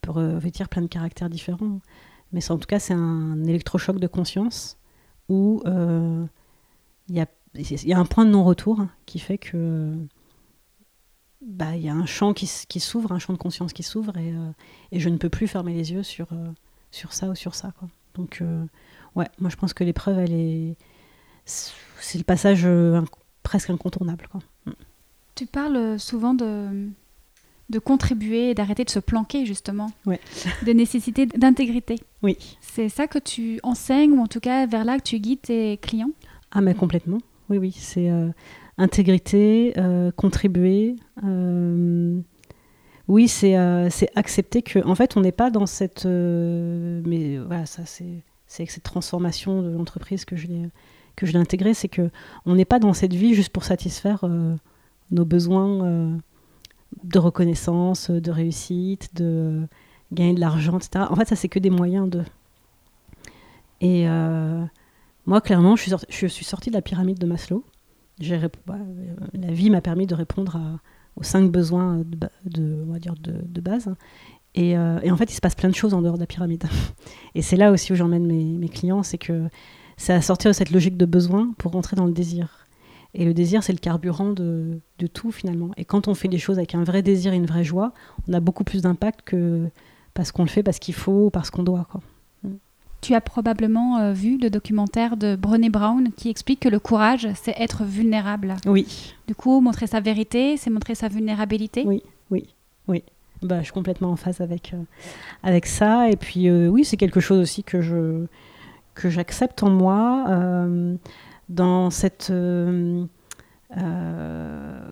peut revêtir plein de caractères différents. Mais en tout cas, c'est un électrochoc de conscience où il y a, y a, un point de non-retour qui fait que bah, il y a un champ qui, qui s'ouvre, un champ de conscience qui s'ouvre et, euh, et, je ne peux plus fermer les yeux sur, euh, sur ça ou sur ça. Quoi. Donc, euh, ouais, moi je pense que l'épreuve, elle est. C'est le passage presque incontournable. Quoi. Mm. Tu parles souvent de, de contribuer et d'arrêter de se planquer, justement. Ouais. De nécessité d'intégrité. Oui. C'est ça que tu enseignes, ou en tout cas vers là que tu guides tes clients? Ah, mais complètement. Oui, oui. C'est euh, intégrité, euh, contribuer. Euh, oui, c'est accepter que, en fait, on n'est pas dans cette. mais voilà, ça, c'est cette transformation de l'entreprise que je l'ai que je l'ai intégré, c'est que on n'est pas dans cette vie juste pour satisfaire nos besoins de reconnaissance, de réussite, de gagner de l'argent, etc. En fait, ça c'est que des moyens de. Et moi, clairement, je suis, sortie, de la pyramide de Maslow. Bah, la vie m'a permis de répondre aux cinq besoins de, on va dire de, base. Et, en fait, il se passe plein de choses en dehors de la pyramide. Et c'est là aussi où j'emmène mes, clients, c'est que c'est à sortir de cette logique de besoin pour rentrer dans le désir. Et le désir, c'est le carburant de, tout finalement. Et quand on fait des choses avec un vrai désir et une vraie joie, on a beaucoup plus d'impact que parce qu'on le fait parce qu'il faut parce qu'on doit. Tu as probablement euh, vu le documentaire de Brené Brown qui explique que le courage, c'est être vulnérable. Oui. Du coup, montrer sa vérité, c'est montrer sa vulnérabilité? Oui, oui, oui. Bah, je suis complètement en phase avec, euh, avec ça. Et puis, euh, oui, c'est quelque chose aussi que je que j'accepte en moi dans cette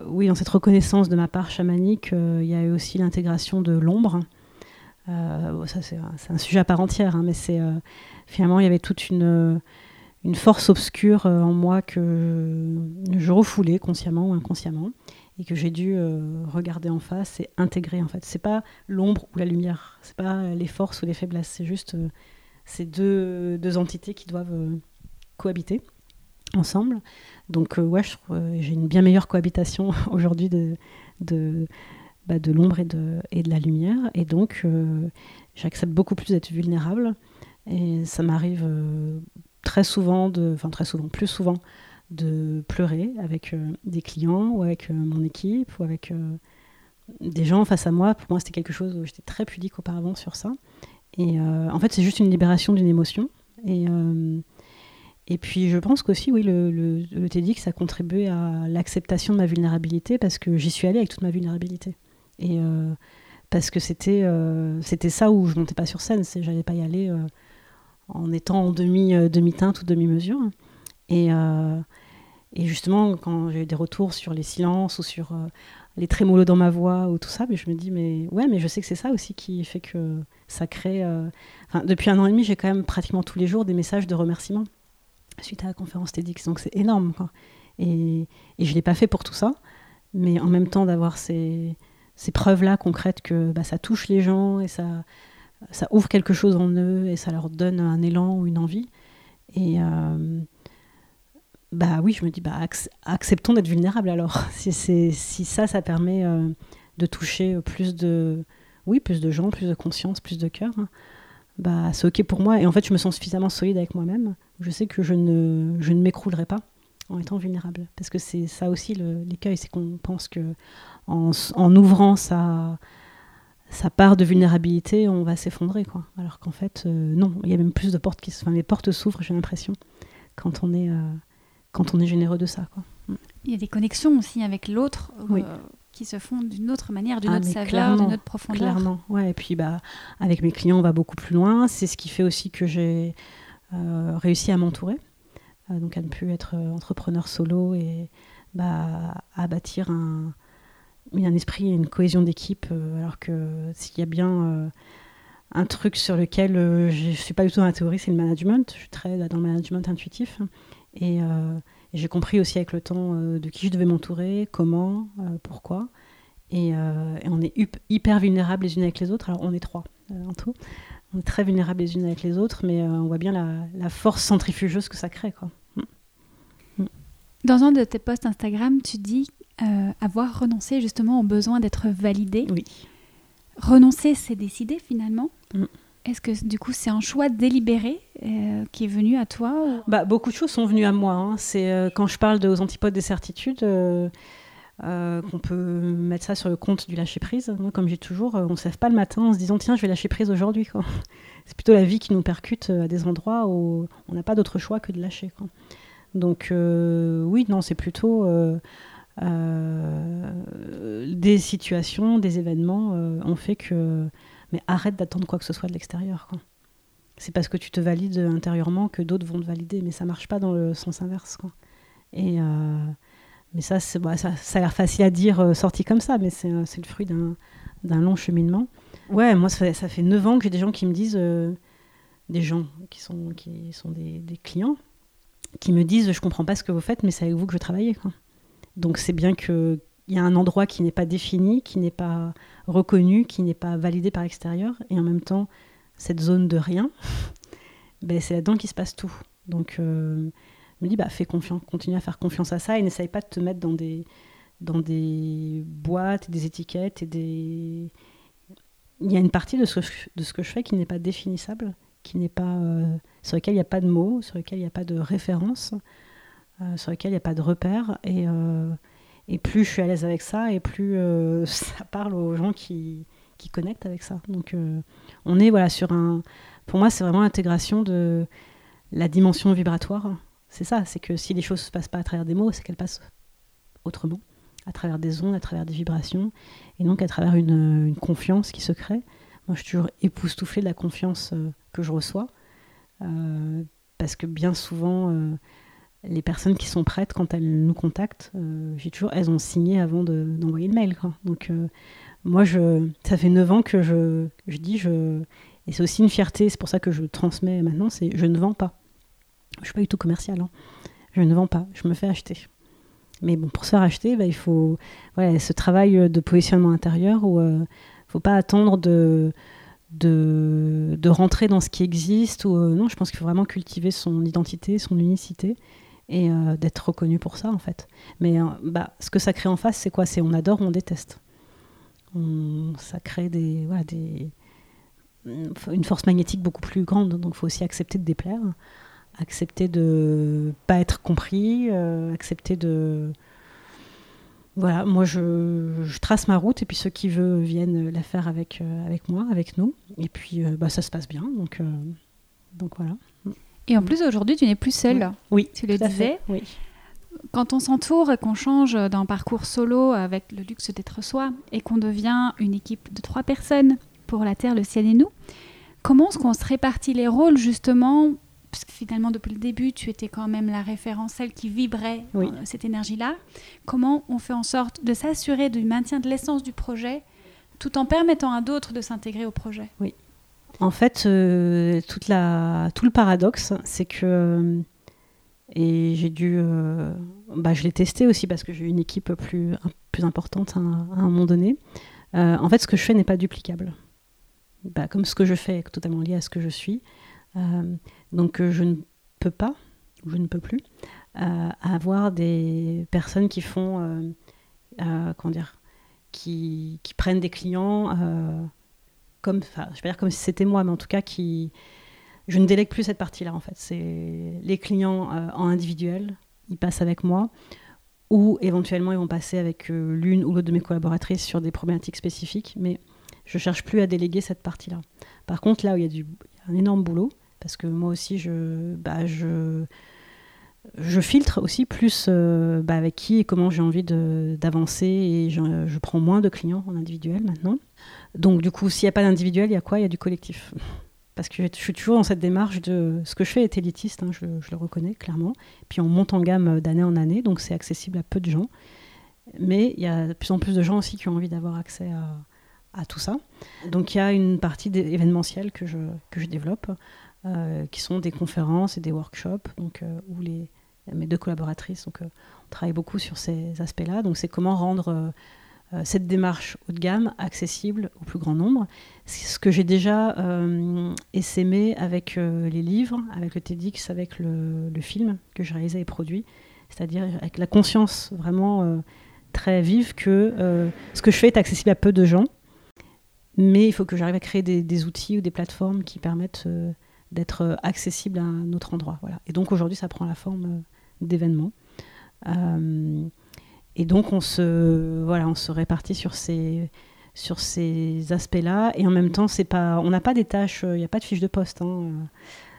oui dans cette reconnaissance de ma part chamanique. Il y a eu aussi l'intégration de l'ombre euh, c'est un, sujet à part entière, hein, mais euh, finalement, il y avait toute une, une force obscure euh, en moi que je refoulais consciemment ou inconsciemment et que j'ai dû regarder en face et intégrer en fait. C'est pas l'ombre ou la lumière, c'est pas les forces ou les faiblesses, c'est juste ces deux, entités qui doivent cohabiter ensemble. Donc ouais, j'ai une bien meilleure cohabitation aujourd'hui de, bah, de l'ombre et de, la lumière. Et donc, euh, j'accepte beaucoup plus d'être vulnérable. Et ça m'arrive euh, très souvent, de, enfin très souvent, plus souvent, de pleurer avec euh, des clients ou avec mon équipe ou avec des gens face à moi. Pour moi, c'était quelque chose où j'étais très pudique auparavant sur ça. Et en fait, c'est juste une libération d'une émotion. Et, et puis, je pense qu'aussi, oui, le, le, le TEDx a contribué à l'acceptation de ma vulnérabilité parce que j'y suis allée avec toute ma vulnérabilité. Et euh, parce que c'était euh, c'était ça où je montais pas sur scène, c'est j'allais pas y aller euh, en étant en demi demi teinte ou demi mesure. Et justement, quand j'ai eu des retours sur les silences ou sur les trémolos dans ma voix ou tout ça, mais je me dis, mais ouais, mais je sais que c'est ça aussi qui fait que ça crée. Depuis un an et demi, j'ai quand même pratiquement tous les jours des messages de remerciement suite à la conférence TEDx, donc c'est énorme. Et, et je ne l'ai pas fait pour tout ça, mais en même temps d'avoir ces, ces preuves-là concrètes que bah, ça touche les gens et ça, ça ouvre quelque chose en eux et ça leur donne un élan ou une envie. Et euh, bah oui, je me dis, bah, acceptons d'être vulnérables alors. si, ça, ça permet euh, de toucher plus de, oui, plus de gens, plus de conscience, plus de cœur, hein, bah, c'est OK pour moi. Et en fait, je me sens suffisamment solide avec moi-même. Je sais que je ne, je ne m'écroulerai pas en étant vulnérable. Parce que c'est ça aussi l'écueil, c'est qu'on pense que en, ouvrant sa, sa part de vulnérabilité, on va s'effondrer. quoi. Alors qu'en fait, euh, non, il y a même plus de portes qui se... Enfin, les portes s'ouvrent, j'ai l'impression, quand, on est, euh, quand on est généreux de ça. Quoi. Il y a des connexions aussi avec l'autre euh, qui se font d'une autre manière, d'une ah, autre saveur, d'une autre profondeur. Clairement, ouais. Et puis, bah, avec mes clients, on va beaucoup plus loin. C'est ce qui fait aussi que j'ai réussi à m'entourer. Donc, à ne plus être entrepreneur solo et bah, à bâtir un un esprit, une cohésion d'équipe, euh, alors que s'il y a bien euh, un truc sur lequel euh, je ne suis pas du tout dans la théorie, c'est le management. Je suis très dans le management intuitif. Et, j'ai compris aussi avec le temps de qui je devais m'entourer, comment, pourquoi. Et, on est hyper vulnérables les unes avec les autres. Alors on est trois en tout. On est très vulnérables les unes avec les autres, mais on voit bien la, force centrifugeuse que ça crée. Quoi. Mm. Mm. Dans un de tes posts Instagram, tu dis euh, avoir renoncé justement au besoin d'être validé. Oui. Renoncer, c'est décider finalement. Mm. Est-ce que du coup c'est un choix délibéré euh, qui est venu à toi bah, Beaucoup de choses sont venues à moi. Hein. C'est euh, quand je parle de, aux antipodes des certitudes qu'on peut mettre ça sur le compte du lâcher prise. Moi, comme j'ai toujours, on ne se pas le matin en se disant tiens je vais lâcher prise aujourd'hui. C'est plutôt la vie qui nous percute à des endroits où on n'a pas d'autre choix que de lâcher. Donc oui, non, c'est plutôt euh, des situations, des événements euh, ont fait que. Mais arrête d'attendre quoi que ce soit de l'extérieur. C'est parce que tu te valides intérieurement que d'autres vont te valider, mais ça marche pas dans le sens inverse. Et, euh, mais ça, bah, ça, ça, a l'air facile à dire sorti comme ça, mais c'est, le fruit d'un, long cheminement. Ouais, moi, ça fait, ça fait 9 ans que j'ai des gens qui me disent, des gens qui sont, qui sont des, clients, qui me disent Je comprends pas ce que vous faites, mais c'est avec vous que je travaille. Quoi. Donc c'est bien qu'il y a un endroit qui n'est pas défini, qui n'est pas reconnu, qui n'est pas validé par l'extérieur, et en même temps, cette zone de rien, ben, c'est là-dedans qu'il se passe tout. Donc euh, me dis, bah, fais confiance, continue à faire confiance à ça et n'essaye pas de te mettre dans des, dans des boîtes, des étiquettes et des, il y a une partie de ce, de ce que je fais qui n'est pas définissable, qui n'est pas, sur lequel il n'y a pas de mots, sur lequel il n'y a pas de référence, sur lequel il n'y a pas de repères. Et, et plus je suis à l'aise avec ça, et plus ça parle aux gens qui, qui connectent avec ça. Donc on est voilà, sur un... Pour moi, c'est vraiment l'intégration de la dimension vibratoire. C'est ça, c'est que si les choses ne se passent pas à travers des mots, c'est qu'elles passent autrement, à travers des ondes, à travers des vibrations, et donc à travers une, confiance qui se crée. Moi, je suis toujours époustouflée de la confiance euh, que je reçois, euh, parce que bien souvent, euh, les personnes qui sont prêtes, quand elles nous contactent, j'ai toujours, elles ont signé avant d'envoyer le mail. Donc, moi, ça fait 9 ans que je, dis, et c'est aussi une fierté, c'est pour ça que je transmets maintenant, c'est je ne vends pas. Je suis pas du tout commercial. Hein. Je ne vends pas, je me fais acheter. Mais bon, pour se faire acheter, bah, il faut ce travail de positionnement intérieur où il euh, ne faut pas attendre de, rentrer dans ce qui existe. Euh, non, je pense qu'il faut vraiment cultiver son identité, son unicité et euh, d'être reconnu pour ça en fait. Mais bah, ce que ça crée en face, c'est quoi? C'est on adore on déteste. ça crée des, voilà, des, une force magnétique beaucoup plus grande. Donc il faut aussi accepter de déplaire, accepter de pas être compris, euh, accepter de... Voilà, moi je, trace ma route et puis ceux qui veulent viennent la faire avec, euh, avec moi, avec nous. Et puis euh, bah, ça se passe bien. Donc, donc voilà. Et en plus aujourd'hui tu n'es plus seule. Oui. Tu le disais. Oui. Quand on s'entoure et qu'on change d'un parcours solo avec le luxe d'être soi et qu'on devient une équipe de trois personnes pour la Terre, le ciel et nous. Comment est-ce qu'on se répartit les rôles justement parce que finalement, depuis le début, tu étais quand même la référence, celle qui vibrait euh, cette énergie-là. Comment on fait en sorte de s'assurer du maintien de l'essence du projet tout en permettant à d'autres de s'intégrer au projet? Oui. En fait, euh, toute la, tout le paradoxe, c'est que. Euh, et j'ai dû. bah, je l'ai testé aussi parce que j'ai eu une équipe plus, plus importante à, à un moment donné. en fait, ce que je fais n'est pas duplicable. Bah, comme ce que je fais est totalement lié à ce que je suis. Euh, donc euh, je ne peux pas, je ne peux plus, euh, avoir des personnes qui font, comment dire, qui, prennent des clients comme, je dire comme si c'était moi, mais en tout cas qui, je ne délègue plus cette partie-là en fait. C'est les clients en individuel, ils passent avec moi ou éventuellement ils vont passer avec l'une ou l'autre de mes collaboratrices sur des problématiques spécifiques, mais je cherche plus à déléguer cette partie-là. Par contre, là où il y a du, un énorme boulot, parce que moi aussi, je, bah, je, je filtre aussi plus euh, bah, avec qui et comment j'ai envie d'avancer et je, prends moins de clients en individuel maintenant. Donc du coup, s'il n'y a pas d'individuel, il y a quoi? Il y a du collectif. Parce que je suis toujours dans cette démarche de... Ce que je fais est élitiste, hein, je, le reconnais clairement. Puis on monte en gamme d'année en année, donc c'est accessible à peu de gens. Mais il y a de plus en plus de gens aussi qui ont envie d'avoir accès à, à tout ça. Donc il y a une partie événementielle que je, que je développe, qui sont des conférences et des workshops, donc, euh, où les, mes deux collaboratrices, donc, euh, on beaucoup sur ces aspects-là. Donc c'est comment rendre cette démarche haut de gamme accessible au plus grand nombre. C'est ce que j'ai déjà essaimé avec les livres, avec le TEDx, avec le, film que j'ai réalisé et produit, c'est-à-dire avec la conscience vraiment très vive que ce que je fais est accessible à peu de gens mais il faut que j'arrive à créer des, outils ou des plateformes qui permettent euh, d'être euh, accessibles à un autre endroit. Voilà. Et donc aujourd'hui, ça prend la forme euh, d'événements. et donc on se, voilà, on se répartit sur ces, sur ces aspects-là. Et en même temps, c'est pas, on n'a pas des tâches, il n'y a pas de fiche de poste. Hein.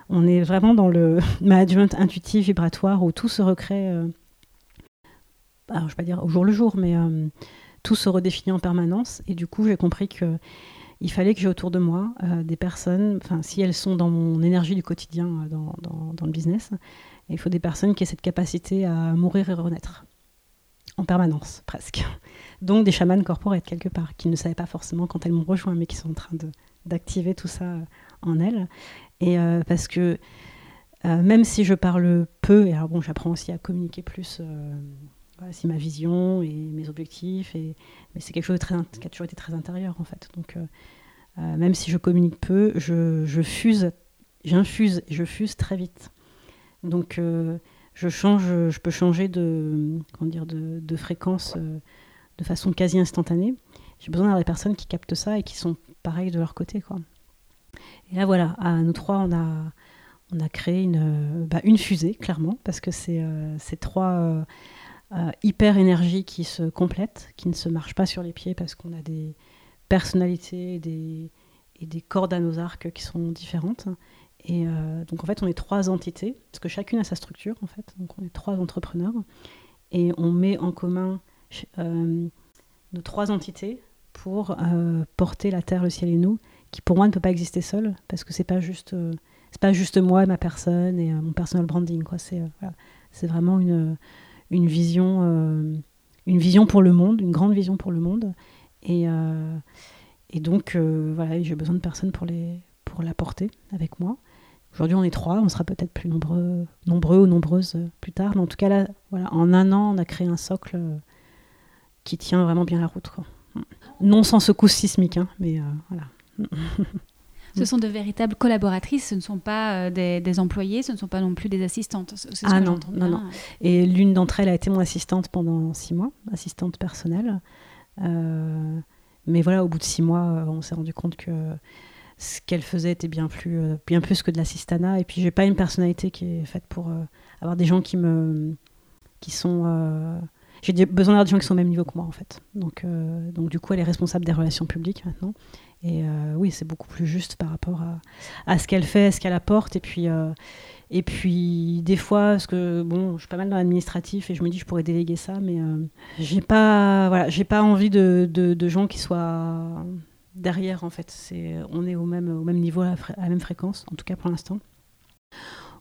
On est vraiment dans le management intuitif, vibratoire, où tout se recrée, alors, je ne vais pas dire au jour le jour, mais tout se redéfinit en permanence. Et du coup, j'ai compris que il fallait que j'ai autour de moi euh, des personnes, si elles sont dans mon énergie du quotidien, euh, dans, le business, il faut des personnes qui aient cette capacité à mourir et renaître. En permanence, presque. Donc des chamans corporels, quelque part, qui ne savaient pas forcément quand elles m'ont rejoint, mais qui sont en train d'activer tout ça euh, en elles. Et parce que même si je parle peu, et alors bon, j'apprends aussi à communiquer plus c'est ma vision et mes objectifs. Et, mais c'est quelque chose qui a toujours été très intérieur, en fait. Donc, euh, euh, même si je communique peu, je, je fuse, j'infuse et je fuse très vite. Donc, euh, je change, je peux changer de, comment dire, de, de fréquence de façon quasi instantanée. j'ai besoin d'avoir des personnes qui captent ça et qui sont pareilles de leur côté. Quoi. Et là, voilà, à nous trois, on a, on a créé une, bah, une fusée, clairement, parce que c'est ces trois hyper énergies qui se complètent, qui ne se marchent pas sur les pieds parce qu'on a des personnalités et des cordes à nos arcs qui sont différentes. Et euh, donc en fait, on est trois entités, parce que chacune a sa structure en fait. Donc on est trois entrepreneurs et on met en commun euh, nos trois entités pour euh, porter la terre, le ciel et nous, qui pour moi ne peut pas exister seul, parce que c'est pas juste c'est pas juste moi et ma personne et mon personal branding quoi. C'est c'est vraiment une une vision une vision pour le monde, une grande vision pour le monde et et donc voilà, j'ai besoin de personnes pour les pour la porter avec moi. Aujourd'hui, on est trois, on sera peut-être plus nombreux, nombreux ou nombreuses euh, plus tard. Mais en tout cas, là, voilà, en un an, on a créé un socle euh, qui tient vraiment bien la route. Non sans secousse sismique, hein, mais euh, voilà. Ce sont de véritables collaboratrices, ce ne sont pas des, employés, ce ne sont pas non plus des assistantes. ah non, non, non. Et l'une d'entre elles a été mon assistante pendant six mois, assistante personnelle. mais voilà, au bout de six mois, on s'est rendu compte que ce qu'elle faisait était bien plus, euh, bien plus que de l'assistana. Et puis, j'ai pas une personnalité qui est faite pour euh, avoir des gens qui me, qui sont. Euh, j'ai besoin d'avoir des gens qui sont au même niveau que moi, en fait. Donc, donc, du coup, elle est responsable des relations publiques maintenant. Et oui, c'est beaucoup plus juste par rapport à, à ce qu'elle fait, ce qu'elle apporte. Et puis, et puis, des fois, parce que bon, je suis pas mal dans l'administratif et je me dis je pourrais déléguer ça, mais j'ai pas, voilà, j'ai pas envie de, de, de, gens qui soient derrière, en fait. C'est, on est au même, au même niveau, à la, même fréquence, en tout cas pour l'instant.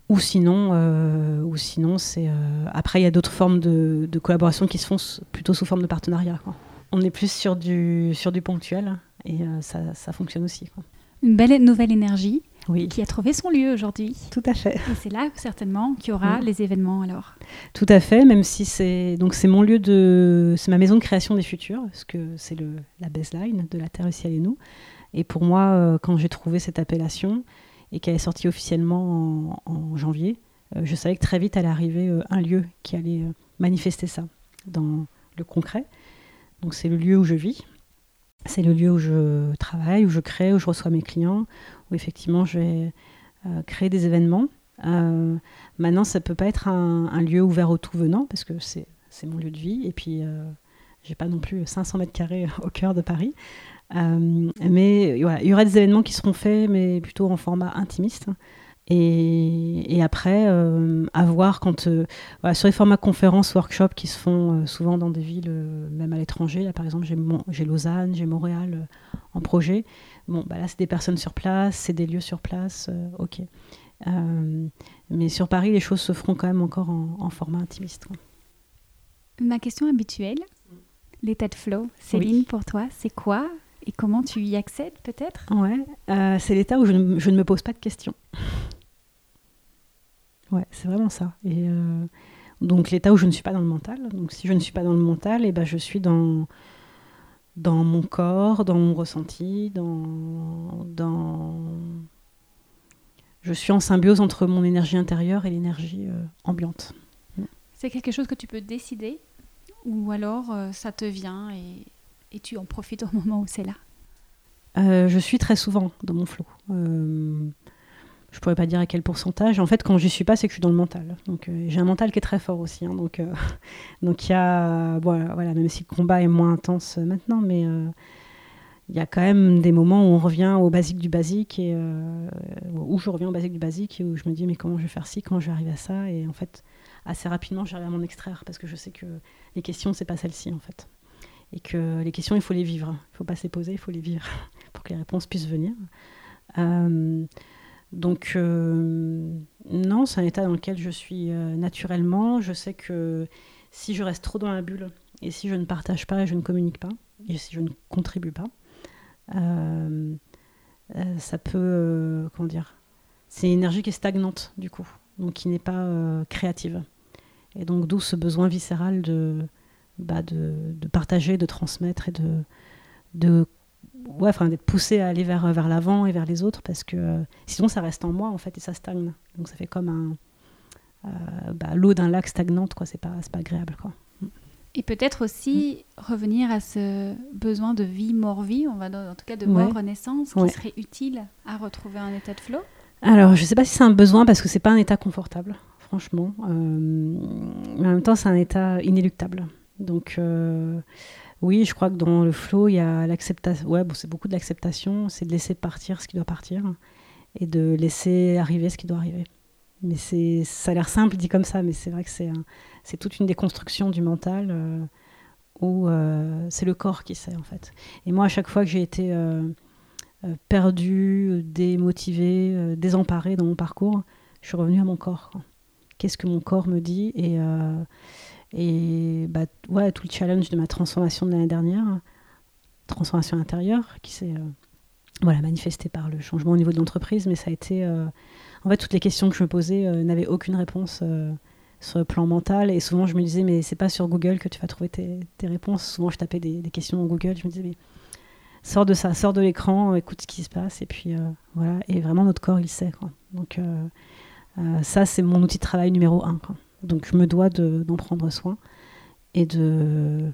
Ou sinon, euh, ou sinon c'est. Euh, après, il y a d'autres formes de, collaboration qui se font plutôt sous forme de partenariat. On est plus sur du, sur du ponctuel et euh, ça, ça, fonctionne aussi. Une belle nouvelle énergie qui a trouvé son lieu aujourd'hui. Tout à fait. Et c'est là certainement qu'il y aura les événements alors. Tout à fait, même si c'est donc c'est mon lieu de c'est ma maison de création des futurs parce que c'est le la baseline de la Terre, le ciel et nous. Et pour moi, euh, quand j'ai trouvé cette appellation et qu'elle est sortie officiellement en, janvier, euh, je savais que très vite allait arriver un lieu qui allait manifester ça dans le concret. Donc c'est le lieu où je vis, c'est le lieu où je travaille, où je crée, où je reçois mes clients, où effectivement je vais euh, créer des événements. Euh, maintenant, ça peut pas être un, lieu ouvert au tout venant parce que c'est mon lieu de vie et puis euh, j'ai pas non plus 500 mètres carrés au cœur de Paris. mais voilà, il y aura des événements qui seront faits, mais plutôt en format intimiste. Et, après, à voir quand, voilà, sur les formats conférences, workshops qui se font souvent dans des villes, même à l'étranger, là par exemple j'ai Lausanne, j'ai Montréal en projet, Bon, bah là, c'est des personnes sur place, c'est des lieux sur place, euh, ok. Euh, mais sur Paris, les choses se feront quand même encore en, format intimiste. Ma question habituelle, l'état de flow, Céline, pour toi, c'est quoi et comment tu y accèdes peut-être? Ouais, euh, c'est l'état où je ne, je ne, me pose pas de questions. Ouais, c'est vraiment ça. Et donc l'état où je ne suis pas dans le mental. Donc si je ne suis pas dans le mental, et eh ben je suis dans dans mon corps, dans mon ressenti, dans, dans... Je suis en symbiose entre mon énergie intérieure et l'énergie euh, ambiante. C'est quelque chose que tu peux décider ou alors euh, ça te vient et, et, tu en profites au moment où c'est là? Euh, Je suis très souvent dans mon flot je pourrais pas dire à quel pourcentage. En fait, quand j'y suis pas, c'est que je suis dans le mental. Donc, euh, j'ai un mental qui est très fort aussi. Hein. donc, euh, donc il y a, voilà, voilà, même si le combat est moins intense maintenant, mais euh, il y a quand même des moments où on revient au basique du basique et où je reviens au basique du basique et où je me dis mais comment je vais faire ci, comment je vais arriver à ça? Et en fait assez rapidement j'arrive à m'en extraire parce que je sais que les questions c'est pas celle-ci en fait et que les questions il faut les vivre, il faut pas se les poser, il faut les vivre pour que les réponses puissent venir. Donc, euh, non, c'est un état dans lequel je suis euh, naturellement. Je sais que si je reste trop dans la bulle, et si je ne partage pas et je ne communique pas, et si je ne contribue pas, euh, ça peut. comment dire C'est une énergie qui est stagnante, du coup, donc qui n'est pas créative. Et donc, d'où ce besoin viscéral de, bah, de, de, partager, de transmettre et de, de ouais, enfin, d'être poussé à aller vers, vers l'avant et vers les autres parce que euh, sinon ça reste en moi en fait et ça stagne. Donc ça fait comme un, euh, bah, l'eau d'un lac stagnante, quoi. C'est pas, pas agréable, quoi. Et peut-être aussi revenir à ce besoin de vie, mort-vie, on va en tout cas de mort-renaissance, qui serait utile à retrouver un état de flow? Alors, je ne sais pas si c'est un besoin parce que c'est pas un état confortable, franchement. Euh, mais en même temps, c'est un état inéluctable. Donc, oui, je crois que dans le flow, il y a l'acceptation. Ouais, c'est beaucoup de l'acceptation, c'est de laisser partir ce qui doit partir et de laisser arriver ce qui doit arriver. Mais c'est, ça a l'air simple dit comme ça, mais c'est vrai que c'est, c'est toute une déconstruction du mental euh, où euh, c'est le corps qui sait en fait. Et moi, à chaque fois que j'ai été euh, perdu, démotivé, désemparé dans mon parcours, je suis revenue à mon corps. Qu'est-ce que mon corps me dit Et, et bah, ouais, tout le challenge de ma transformation de l'année dernière, transformation intérieure, qui s'est voilà, manifestée par le changement au niveau de l'entreprise, mais ça a été en fait, toutes les questions que je me posais euh, n'avaient aucune réponse euh, sur le plan mental. Et souvent, je me disais, mais c'est pas sur Google que tu vas trouver tes, réponses. Souvent, je tapais des, questions dans Google. Je me disais, mais sors de ça, sors de l'écran, écoute ce qui se passe. Et puis, euh, voilà. Et vraiment, notre corps, il sait. Donc, ça, c'est mon outil de travail numéro un. Donc, je me dois d'en prendre soin. Et, de,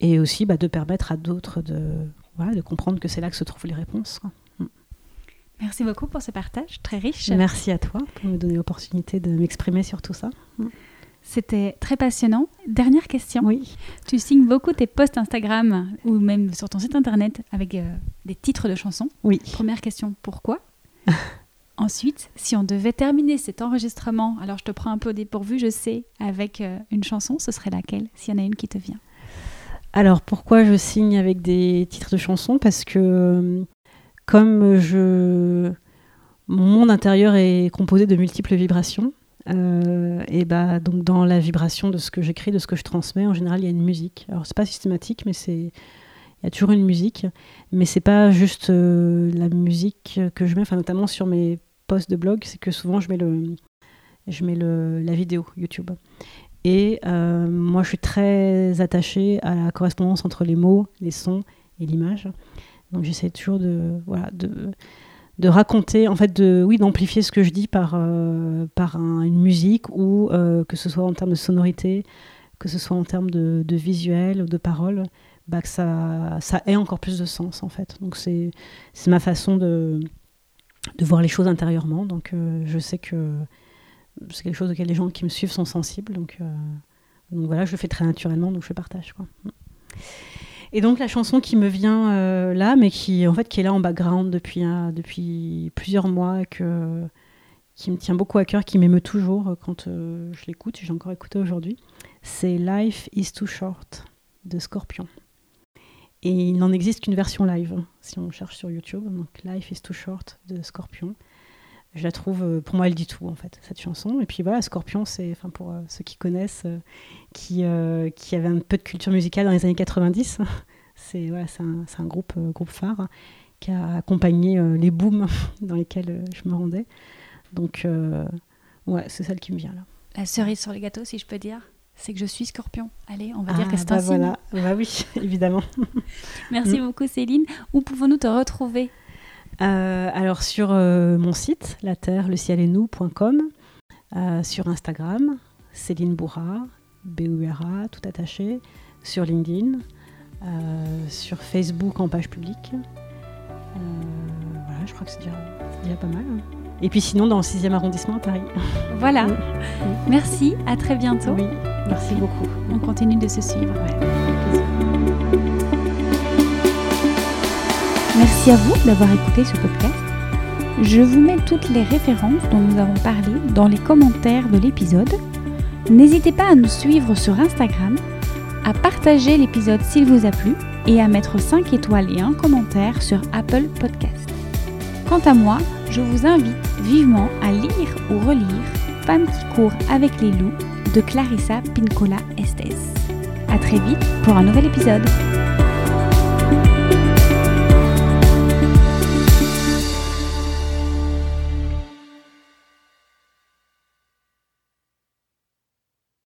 et aussi bah, de permettre à d'autres de, voilà, de comprendre que c'est là que se trouvent les réponses. Merci beaucoup pour ce partage très riche. Merci à toi pour me donner l'opportunité de m'exprimer sur tout ça. C'était très passionnant. Dernière question. Oui. Tu signes beaucoup tes posts Instagram ou même sur ton site internet avec euh, des titres de chansons. Oui. Première question, pourquoi? Ensuite, si on devait terminer cet enregistrement, alors je te prends un peu au dépourvu, je sais, avec euh, une chanson, ce serait laquelle, s'il y en a une qui te vient? Alors, pourquoi je signe avec des titres de chansons? Parce que euh, comme je mon monde intérieur est composé de multiples vibrations, euh, et bah donc dans la vibration de ce que j'écris, de ce que je transmets, en général il y a une musique. Alors c'est pas systématique, mais c'est il y a toujours une musique, mais c'est pas juste la musique que je mets, enfin notamment sur mes posts de blog, c'est que souvent je mets le je mets le, la vidéo YouTube. Et euh, moi je suis très attachée à la correspondance entre les mots, les sons et l'image. Donc j'essaie toujours de, voilà, de, de raconter, en fait, de, oui, d'amplifier ce que je dis par, euh, par une musique ou euh, que ce soit en termes de sonorité, que ce soit en termes de, de visuel ou de parole, bah, que ça, ça ait encore plus de sens, en fait. Donc c'est ma façon de, de voir les choses intérieurement. Donc euh, je sais que c'est quelque chose auquel les gens qui me suivent sont sensibles. Donc, donc voilà, je le fais très naturellement, donc je partage. Quoi. Et donc la chanson qui me vient euh, là, mais qui en fait qui est là en background depuis, euh, depuis plusieurs mois, que, qui me tient beaucoup à cœur, qui m'émeut toujours quand euh, je l'écoute, j'ai encore écouté aujourd'hui, c'est Life is Too Short de Scorpion. Et il n'en existe qu'une version live, hein, si on cherche sur YouTube. Donc Life is Too Short de Scorpion. Je la trouve, pour moi, elle dit tout en fait, cette chanson. Et puis voilà, Scorpion, c'est, enfin pour ceux qui connaissent, qui, euh, qui avait un peu de culture musicale dans les années 90. C'est voilà, un, un, groupe, euh, groupe phare qui a accompagné euh, les booms dans lesquels je me rendais. Donc, ouais, c'est celle qui me vient là. La cerise sur le gâteau, si je peux dire c'est que je suis scorpion. Allez, on va dire que c'est bah un voilà. Bah oui, évidemment. Merci mm. beaucoup Céline. Où pouvons-nous te retrouver? Alors sur mon site, la terre, le ciel et nous.com, sur Instagram, Céline Bourra, BURA, tout attaché, sur LinkedIn, euh, sur Facebook en page publique. Euh, voilà, je crois que c'est déjà, pas mal. Hein. Et puis sinon, dans le 6e arrondissement à Paris. Voilà. Merci, à très bientôt. Oui, merci beaucoup. On continue de se suivre. Merci à vous d'avoir écouté ce podcast. Je vous mets toutes les références dont nous avons parlé dans les commentaires de l'épisode N'hésitez pas à nous suivre sur Instagram, à partager l'épisode s'il vous a plu et à mettre 5 étoiles et un commentaire sur Apple Podcast. Quant à moi, je vous invite vivement à lire ou relire Femme qui court avec les loups de Clarissa Pincola Estes. A très vite pour un nouvel épisode.